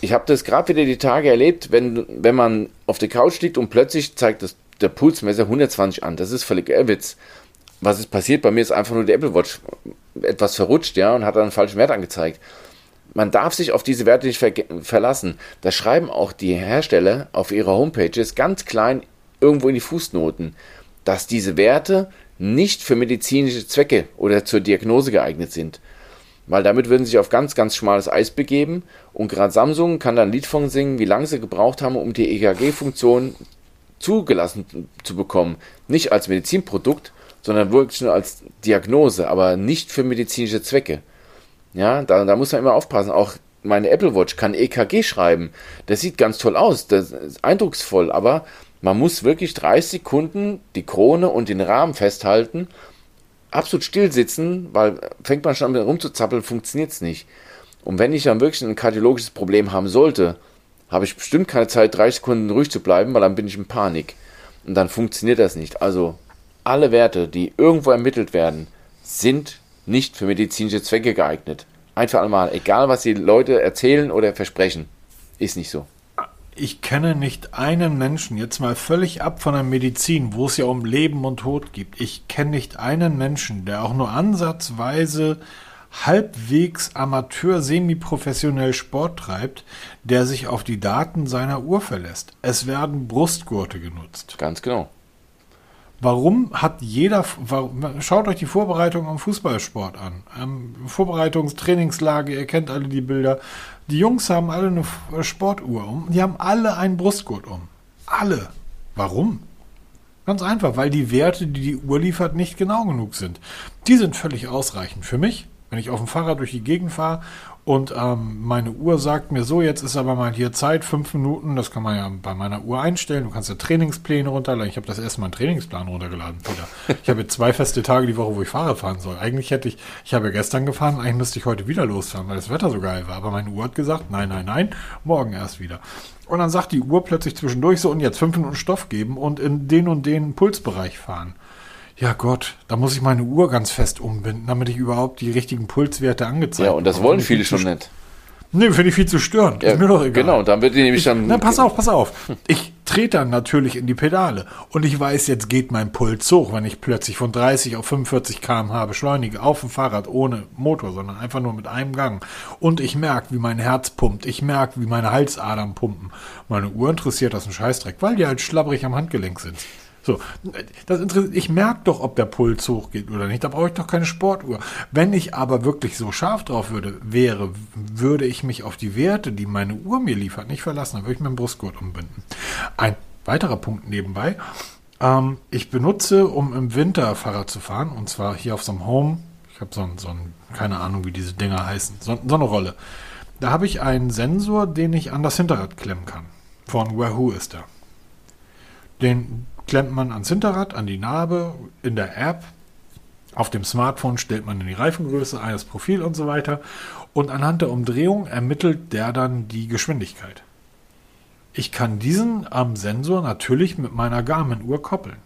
Ich habe das gerade wieder die Tage erlebt, wenn, wenn man auf der Couch liegt und plötzlich zeigt das, der Pulsmesser 120 an. Das ist völlig Irrwitz. Was ist passiert? Bei mir ist einfach nur die Apple Watch etwas verrutscht, ja, und hat dann einen falschen Wert angezeigt. Man darf sich auf diese Werte nicht ver verlassen. Das schreiben auch die Hersteller auf ihre Homepages ganz klein irgendwo in die Fußnoten, dass diese Werte nicht für medizinische Zwecke oder zur Diagnose geeignet sind. Weil damit würden sie sich auf ganz, ganz schmales Eis begeben und gerade Samsung kann dann ein Lied von singen, wie lange sie gebraucht haben, um die EKG-Funktion zugelassen zu bekommen. Nicht als Medizinprodukt, sondern wirklich nur als Diagnose, aber nicht für medizinische Zwecke. Ja, da, da muss man immer aufpassen. Auch meine Apple Watch kann EKG schreiben. Das sieht ganz toll aus, das ist eindrucksvoll, aber man muss wirklich 30 Sekunden die Krone und den Rahmen festhalten, absolut still sitzen, weil fängt man schon an rumzuzappeln, funktioniert es nicht. Und wenn ich dann wirklich ein kardiologisches Problem haben sollte, habe ich bestimmt keine Zeit, 30 Sekunden ruhig zu bleiben, weil dann bin ich in Panik. Und dann funktioniert das nicht. Also alle Werte, die irgendwo ermittelt werden, sind nicht für medizinische Zwecke geeignet. Einfach einmal, egal was die Leute erzählen oder versprechen, ist nicht so ich kenne nicht einen Menschen, jetzt mal völlig ab von der Medizin, wo es ja um Leben und Tod geht. Ich kenne nicht einen Menschen, der auch nur ansatzweise halbwegs amateur, semi-professionell Sport treibt, der sich auf die Daten seiner Uhr verlässt. Es werden Brustgurte genutzt. Ganz genau. Warum hat jeder, schaut euch die Vorbereitung am Fußballsport an. Ähm, Vorbereitungstrainingslage, ihr kennt alle die Bilder. Die Jungs haben alle eine Sportuhr um. Die haben alle einen Brustgurt um. Alle. Warum? Ganz einfach, weil die Werte, die die Uhr liefert, nicht genau genug sind. Die sind völlig ausreichend. Für mich, wenn ich auf dem Fahrrad durch die Gegend fahre und ähm, meine Uhr sagt mir so, jetzt ist aber mal hier Zeit, fünf Minuten, das kann man ja bei meiner Uhr einstellen. Du kannst ja Trainingspläne runterladen. Ich habe das erste Mal einen Trainingsplan runtergeladen, Peter. Ich habe jetzt zwei feste Tage die Woche, wo ich Fahrrad fahren soll. Eigentlich hätte ich, ich habe ja gestern gefahren, eigentlich müsste ich heute wieder losfahren, weil das Wetter so geil war. Aber meine Uhr hat gesagt, nein, nein, nein, morgen erst wieder. Und dann sagt die Uhr plötzlich zwischendurch so, und jetzt fünf Minuten Stoff geben und in den und den Pulsbereich fahren ja Gott, da muss ich meine Uhr ganz fest umbinden, damit ich überhaupt die richtigen Pulswerte angezeigt habe. Ja, und das wollen viele schon nicht. Nee, finde ich viel zu störend. Ja, ist mir doch egal. Genau, dann wird die nämlich ich, dann. Na, pass auf, pass auf. Ich trete dann natürlich in die Pedale und ich weiß, jetzt geht mein Puls hoch, wenn ich plötzlich von 30 auf 45 km/h beschleunige auf dem Fahrrad ohne Motor, sondern einfach nur mit einem Gang. Und ich merke, wie mein Herz pumpt. Ich merke, wie meine Halsadern pumpen. Meine Uhr interessiert das ein Scheißdreck, weil die halt schlabbrig am Handgelenk sind. So, das interessiert, ich merke doch, ob der Puls hochgeht oder nicht. Da brauche ich doch keine Sportuhr. Wenn ich aber wirklich so scharf drauf würde, wäre, würde ich mich auf die Werte, die meine Uhr mir liefert, nicht verlassen. Dann würde ich meinen Brustgurt umbinden. Ein weiterer Punkt nebenbei. Ähm, ich benutze, um im Winter Fahrrad zu fahren, und zwar hier auf so einem Home. Ich habe so ein, so ein, keine Ahnung, wie diese Dinger heißen, so, so eine Rolle. Da habe ich einen Sensor, den ich an das Hinterrad klemmen kann. Von Wahoo ist der. Den klemmt man ans Hinterrad, an die Narbe, in der App. Auf dem Smartphone stellt man in die Reifengröße ein, das Profil und so weiter. Und anhand der Umdrehung ermittelt der dann die Geschwindigkeit. Ich kann diesen ähm, Sensor natürlich mit meiner Garmin-Uhr koppeln.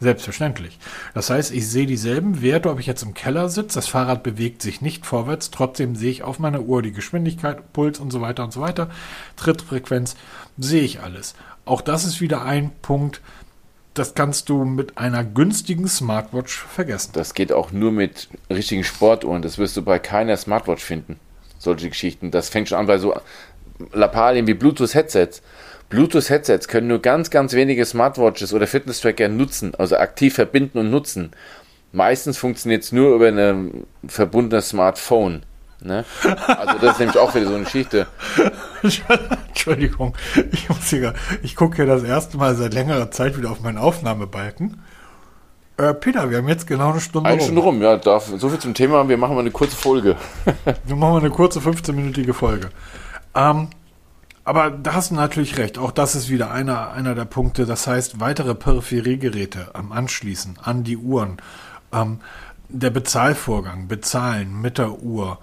Selbstverständlich. Das heißt, ich sehe dieselben Werte, ob ich jetzt im Keller sitze, das Fahrrad bewegt sich nicht vorwärts, trotzdem sehe ich auf meiner Uhr die Geschwindigkeit, Puls und so weiter und so weiter, Trittfrequenz, sehe ich alles. Auch das ist wieder ein Punkt, das kannst du mit einer günstigen Smartwatch vergessen. Das geht auch nur mit richtigen Sportuhren. Das wirst du bei keiner Smartwatch finden. Solche Geschichten. Das fängt schon an bei so Lappalien wie Bluetooth-Headsets. Bluetooth-Headsets können nur ganz, ganz wenige Smartwatches oder Fitness-Tracker nutzen, also aktiv verbinden und nutzen. Meistens funktioniert es nur über ein verbundenes Smartphone. Ne? Also das ist nämlich auch wieder so eine Geschichte. Entschuldigung, ich muss hier, ich gucke hier das erste Mal seit längerer Zeit wieder auf meinen Aufnahmebalken. Äh, Peter, wir haben jetzt genau eine Stunde eine rum. Eine Stunde rum, ja, darf, so viel zum Thema. Wir machen mal eine kurze Folge. wir machen mal eine kurze 15-minütige Folge. Ähm, aber da hast du natürlich recht. Auch das ist wieder einer, einer der Punkte. Das heißt, weitere Peripheriegeräte am Anschließen an die Uhren. Ähm, der Bezahlvorgang, bezahlen mit der Uhr.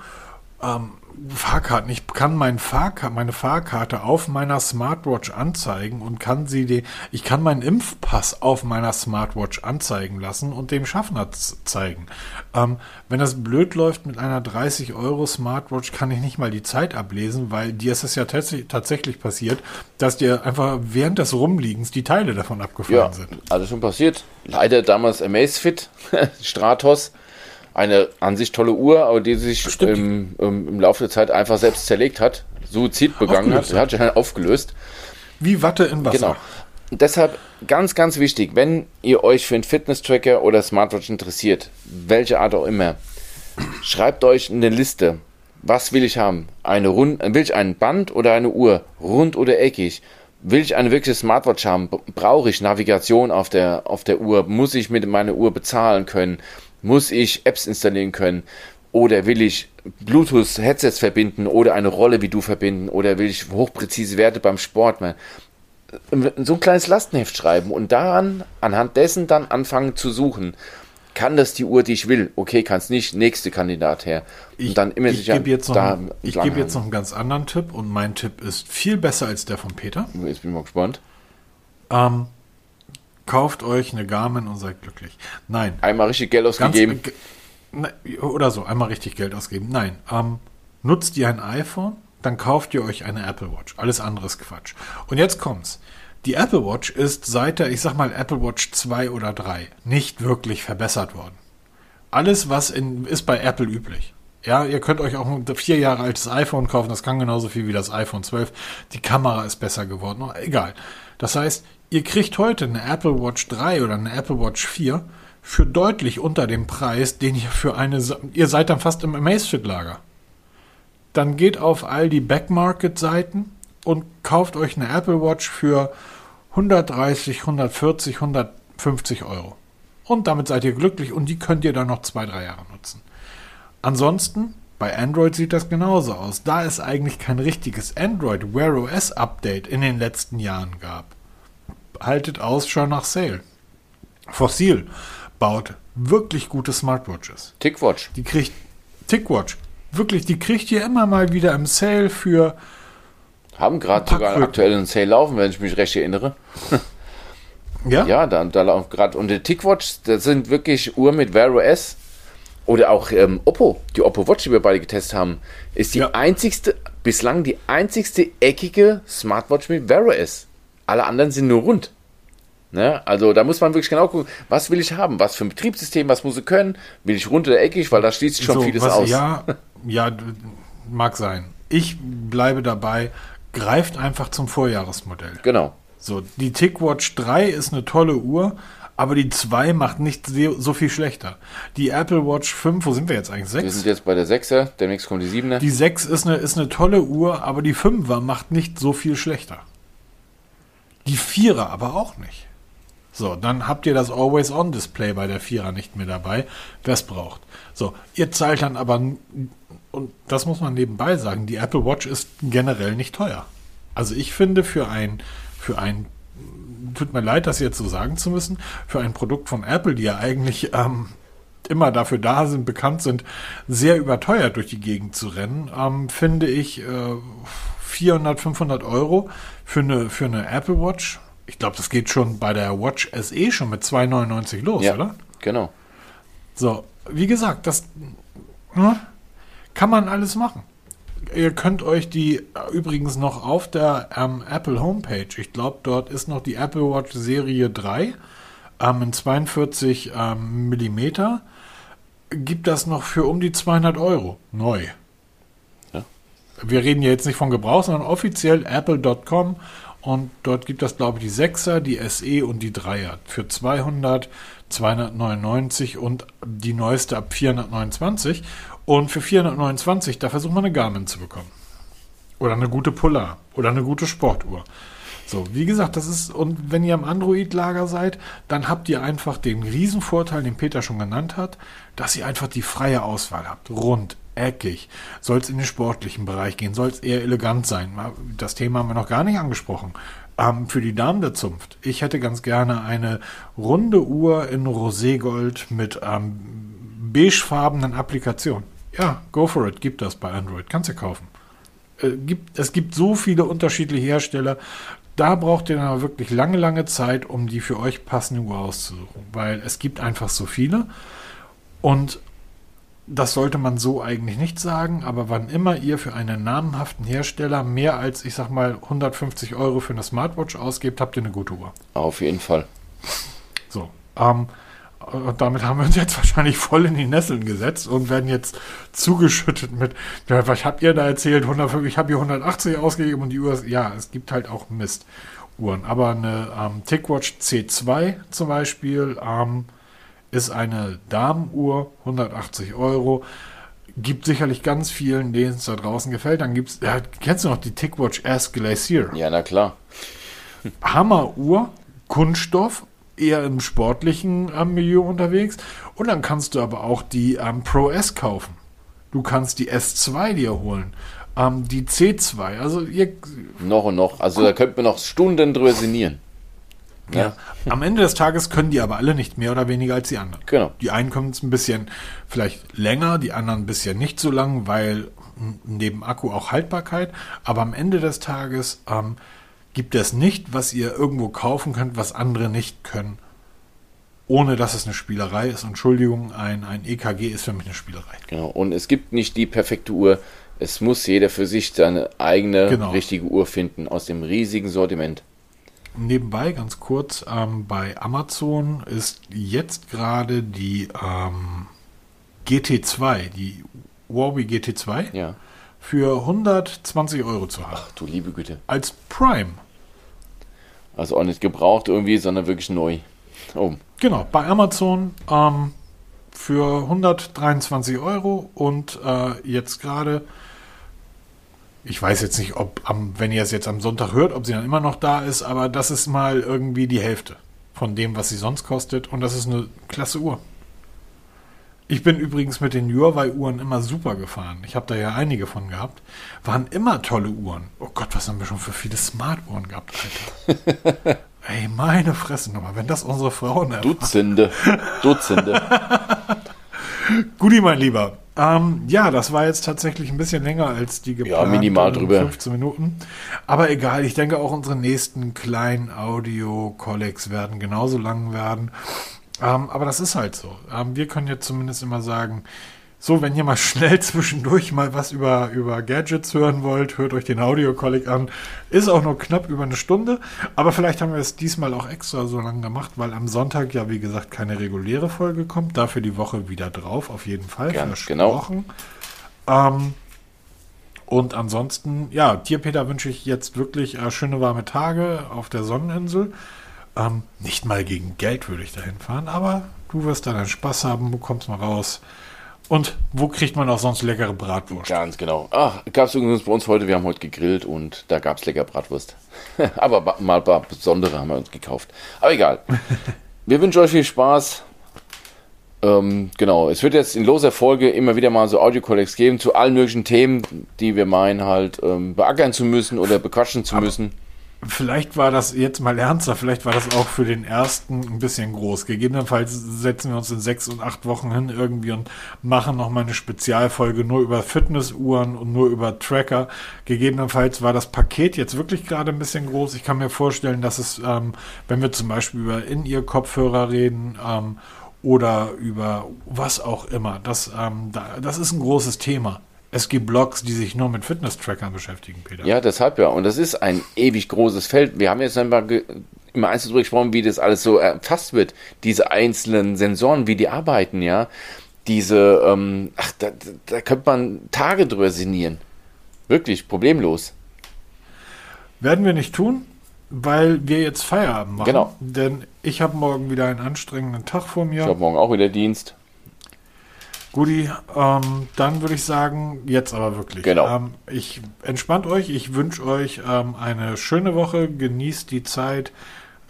Ähm, Fahrkarten. Ich kann mein Fahrkarte, meine Fahrkarte auf meiner Smartwatch anzeigen und kann sie die, ich kann meinen Impfpass auf meiner Smartwatch anzeigen lassen und dem Schaffner zeigen. Ähm, wenn das blöd läuft mit einer 30 Euro Smartwatch, kann ich nicht mal die Zeit ablesen, weil dir ist es ja tatsächlich passiert, dass dir einfach während des Rumliegens die Teile davon abgefallen ja, sind. Also schon passiert. Leider damals Amazfit, Stratos eine an sich tolle Uhr, aber die sich im, im, im, Laufe der Zeit einfach selbst zerlegt hat, Suizid begangen hat, hat sich aufgelöst. Wie Watte in Wasser. Genau. deshalb ganz, ganz wichtig, wenn ihr euch für einen Fitness-Tracker oder Smartwatch interessiert, welche Art auch immer, schreibt euch eine Liste. Was will ich haben? Eine rund, will ich ein Band oder eine Uhr? Rund oder eckig? Will ich eine wirkliche Smartwatch haben? Brauche ich Navigation auf der, auf der Uhr? Muss ich mit meiner Uhr bezahlen können? Muss ich Apps installieren können? Oder will ich Bluetooth-Headsets verbinden oder eine Rolle wie du verbinden? Oder will ich hochpräzise Werte beim Sport? So ein kleines Lastenheft schreiben und daran, anhand dessen dann anfangen zu suchen. Kann das die Uhr, die ich will? Okay, kann es nicht. Nächste Kandidat her. Und ich, dann immer ich sicher. Gebe jetzt noch da ich gebe jetzt noch einen ganz anderen Tipp und mein Tipp ist viel besser als der von Peter. Jetzt bin ich mal gespannt. Ähm, Kauft euch eine Garmin und seid glücklich. Nein. Einmal richtig Geld ausgegeben. Ganz, oder so, einmal richtig Geld ausgeben. Nein. Ähm, nutzt ihr ein iPhone, dann kauft ihr euch eine Apple Watch. Alles andere ist Quatsch. Und jetzt kommt's. Die Apple Watch ist seit der, ich sag mal, Apple Watch 2 oder 3 nicht wirklich verbessert worden. Alles, was in, ist bei Apple üblich. Ja, ihr könnt euch auch ein vier Jahre altes iPhone kaufen, das kann genauso viel wie das iPhone 12. Die Kamera ist besser geworden, egal. Das heißt, Ihr kriegt heute eine Apple Watch 3 oder eine Apple Watch 4 für deutlich unter dem Preis, den ihr für eine. Ihr seid dann fast im Amazfit-Lager. Dann geht auf all die Backmarket-Seiten und kauft euch eine Apple Watch für 130, 140, 150 Euro. Und damit seid ihr glücklich und die könnt ihr dann noch zwei, drei Jahre nutzen. Ansonsten, bei Android sieht das genauso aus. Da es eigentlich kein richtiges Android Wear OS Update in den letzten Jahren gab, haltet Ausschau nach Sale. Fossil baut wirklich gute Smartwatches. Tickwatch. Die kriegt Tickwatch. Wirklich, die kriegt ihr immer mal wieder im Sale für. Haben gerade sogar aktuell einen Sale laufen, wenn ich mich recht erinnere. ja? Ja, da, da laufen gerade. Und die Tickwatch, das sind wirklich Uhr mit Wear OS. Oder auch ähm, Oppo, die Oppo Watch, die wir beide getestet haben, ist die ja. einzigste, bislang die einzigste eckige Smartwatch mit Wear OS. Alle anderen sind nur rund. Ne? Also da muss man wirklich genau gucken, was will ich haben, was für ein Betriebssystem, was muss ich können, will ich rund oder eckig, weil da schließt sich schon so, vieles was, aus. Ja, ja, mag sein. Ich bleibe dabei, greift einfach zum Vorjahresmodell. Genau. So, die TickWatch 3 ist eine tolle Uhr, aber die 2 macht nicht so viel schlechter. Die Apple Watch 5, wo sind wir jetzt eigentlich? 6? Wir sind jetzt bei der 6er, demnächst kommt die 7er. Die 6 ist eine, ist eine tolle Uhr, aber die 5er macht nicht so viel schlechter. Die Vierer aber auch nicht. So, dann habt ihr das Always-On-Display bei der Vierer nicht mehr dabei, wer es braucht. So, ihr zahlt dann aber, und das muss man nebenbei sagen, die Apple Watch ist generell nicht teuer. Also ich finde für ein, für ein, tut mir leid, das jetzt so sagen zu müssen, für ein Produkt von Apple, die ja eigentlich ähm, immer dafür da sind, bekannt sind, sehr überteuert durch die Gegend zu rennen, ähm, finde ich äh, 400, 500 Euro für eine, für eine Apple Watch. Ich glaube, das geht schon bei der Watch SE schon mit 2,99 los, ja, oder? Genau. So, wie gesagt, das hm, kann man alles machen. Ihr könnt euch die übrigens noch auf der ähm, Apple Homepage, ich glaube, dort ist noch die Apple Watch Serie 3 ähm, in 42 ähm, Millimeter, gibt das noch für um die 200 Euro neu. Ja. Wir reden jetzt nicht von Gebrauch, sondern offiziell apple.com und dort gibt es, glaube ich, die 6er, die SE und die 3er für 200, 299 und die neueste ab 429. Und für 429, da versucht man eine Garmin zu bekommen. Oder eine gute Polar. Oder eine gute Sportuhr. So, wie gesagt, das ist, und wenn ihr am Android-Lager seid, dann habt ihr einfach den Riesenvorteil, den Peter schon genannt hat, dass ihr einfach die freie Auswahl habt. Rund, eckig. Soll es in den sportlichen Bereich gehen? Soll es eher elegant sein? Das Thema haben wir noch gar nicht angesprochen. Ähm, für die Damen der Zunft. Ich hätte ganz gerne eine runde Uhr in Roségold mit ähm, beigefarbenen Applikationen. Ja, go for it. Gibt das bei Android. Kannst du kaufen. Äh, gibt, es gibt so viele unterschiedliche Hersteller. Da braucht ihr dann aber wirklich lange, lange Zeit, um die für euch passende Uhr auszusuchen. Weil es gibt einfach so viele. Und das sollte man so eigentlich nicht sagen, aber wann immer ihr für einen namhaften Hersteller mehr als, ich sag mal, 150 Euro für eine Smartwatch ausgebt, habt ihr eine gute Uhr. Auf jeden Fall. So, ähm, und damit haben wir uns jetzt wahrscheinlich voll in die Nesseln gesetzt und werden jetzt zugeschüttet mit, ja, was habt ihr da erzählt? 150, ich habe hier 180 ausgegeben und die Uhr, ist, ja, es gibt halt auch Mist-Uhren. Aber eine ähm, TicWatch C2 zum Beispiel, ähm, ist eine Damenuhr, 180 Euro. Gibt sicherlich ganz vielen, denen es da draußen gefällt. Dann gibt's, ja, kennst du noch die TicWatch S Glacier? Ja, na klar. Hammeruhr, Kunststoff, eher im sportlichen ähm, Milieu unterwegs. Und dann kannst du aber auch die ähm, Pro S kaufen. Du kannst die S2 dir holen. Ähm, die C2. Also ihr. Noch und noch. Also da könnte man noch Stunden drüber sinnieren. Ja. Am Ende des Tages können die aber alle nicht mehr oder weniger als die anderen. Genau. Die einen kommen es ein bisschen vielleicht länger, die anderen ein bisschen nicht so lang, weil neben Akku auch Haltbarkeit. Aber am Ende des Tages ähm, gibt es nicht, was ihr irgendwo kaufen könnt, was andere nicht können. Ohne dass es eine Spielerei ist. Entschuldigung, ein, ein EKG ist für mich eine Spielerei. Genau. Und es gibt nicht die perfekte Uhr. Es muss jeder für sich seine eigene genau. richtige Uhr finden aus dem riesigen Sortiment. Nebenbei ganz kurz, ähm, bei Amazon ist jetzt gerade die ähm, GT2, die Huawei GT2, ja. für 120 Euro zu haben. Ach du liebe Güte. Als Prime. Also auch nicht gebraucht irgendwie, sondern wirklich neu. Oh. Genau, bei Amazon ähm, für 123 Euro und äh, jetzt gerade ich weiß jetzt nicht, ob, am, wenn ihr es jetzt am Sonntag hört, ob sie dann immer noch da ist, aber das ist mal irgendwie die Hälfte von dem, was sie sonst kostet. Und das ist eine klasse Uhr. Ich bin übrigens mit den Huawei-Uhren immer super gefahren. Ich habe da ja einige von gehabt. Waren immer tolle Uhren. Oh Gott, was haben wir schon für viele Smart-Uhren gehabt, Alter. Ey, meine Fresse nochmal, wenn das unsere Frauen erfahren. Dutzende. Dutzende. Guti, mein Lieber. Ähm, ja, das war jetzt tatsächlich ein bisschen länger als die geplante. Ja, minimal drüber. 15 Minuten. Aber egal, ich denke auch unsere nächsten kleinen Audio-Collegs werden genauso lang werden. Ähm, aber das ist halt so. Ähm, wir können jetzt zumindest immer sagen, so, wenn ihr mal schnell zwischendurch mal was über, über Gadgets hören wollt, hört euch den Audio-Colleg an. Ist auch nur knapp über eine Stunde, aber vielleicht haben wir es diesmal auch extra so lange gemacht, weil am Sonntag ja, wie gesagt, keine reguläre Folge kommt. Dafür die Woche wieder drauf, auf jeden Fall. Ganz genau. Ähm, und ansonsten, ja, Tierpeter wünsche ich jetzt wirklich äh, schöne warme Tage auf der Sonneninsel. Ähm, nicht mal gegen Geld würde ich dahin fahren, aber du wirst dann einen Spaß haben, du kommst mal raus. Und wo kriegt man auch sonst leckere Bratwurst? Ganz genau. Ach, gab es übrigens bei uns heute, wir haben heute gegrillt und da gab es lecker Bratwurst. Aber mal ein paar besondere haben wir uns gekauft. Aber egal. wir wünschen euch viel Spaß. Ähm, genau, es wird jetzt in loser Folge immer wieder mal so Audio-Collects geben zu allen möglichen Themen, die wir meinen halt ähm, beackern zu müssen oder bequatschen zu aber, müssen. Vielleicht war das jetzt mal ernster, vielleicht war das auch für den ersten ein bisschen groß. Gegebenenfalls setzen wir uns in sechs und acht Wochen hin irgendwie und machen nochmal eine Spezialfolge nur über Fitnessuhren und nur über Tracker. Gegebenenfalls war das Paket jetzt wirklich gerade ein bisschen groß. Ich kann mir vorstellen, dass es, ähm, wenn wir zum Beispiel über In-Ear-Kopfhörer reden ähm, oder über was auch immer, das, ähm, da, das ist ein großes Thema. Es gibt Blogs, die sich nur mit Fitness-Trackern beschäftigen, Peter. Ja, deshalb ja. Und das ist ein ewig großes Feld. Wir haben jetzt einmal im Einzelnen darüber gesprochen, wie das alles so erfasst wird. Diese einzelnen Sensoren, wie die arbeiten, ja. Diese, ähm, ach, da, da könnte man Tage drüber sinnieren. Wirklich, problemlos. Werden wir nicht tun, weil wir jetzt Feierabend machen. Genau. Denn ich habe morgen wieder einen anstrengenden Tag vor mir. Ich habe morgen auch wieder Dienst. Guti, ähm, dann würde ich sagen, jetzt aber wirklich. Genau. Ähm, ich entspannt euch, ich wünsche euch ähm, eine schöne Woche, genießt die Zeit.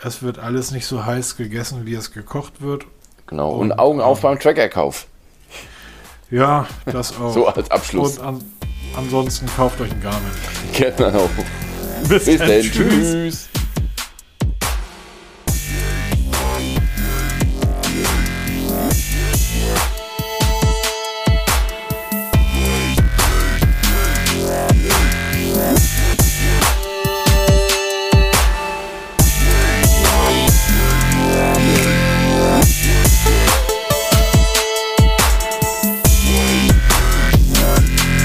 Es wird alles nicht so heiß gegessen, wie es gekocht wird. Genau, und, und Augen auf ähm, beim Trackerkauf. Ja, das auch. so als Abschluss. Und an, ansonsten kauft euch ein Garmin. Genau. Bis, Bis dann. Tschüss. tschüss.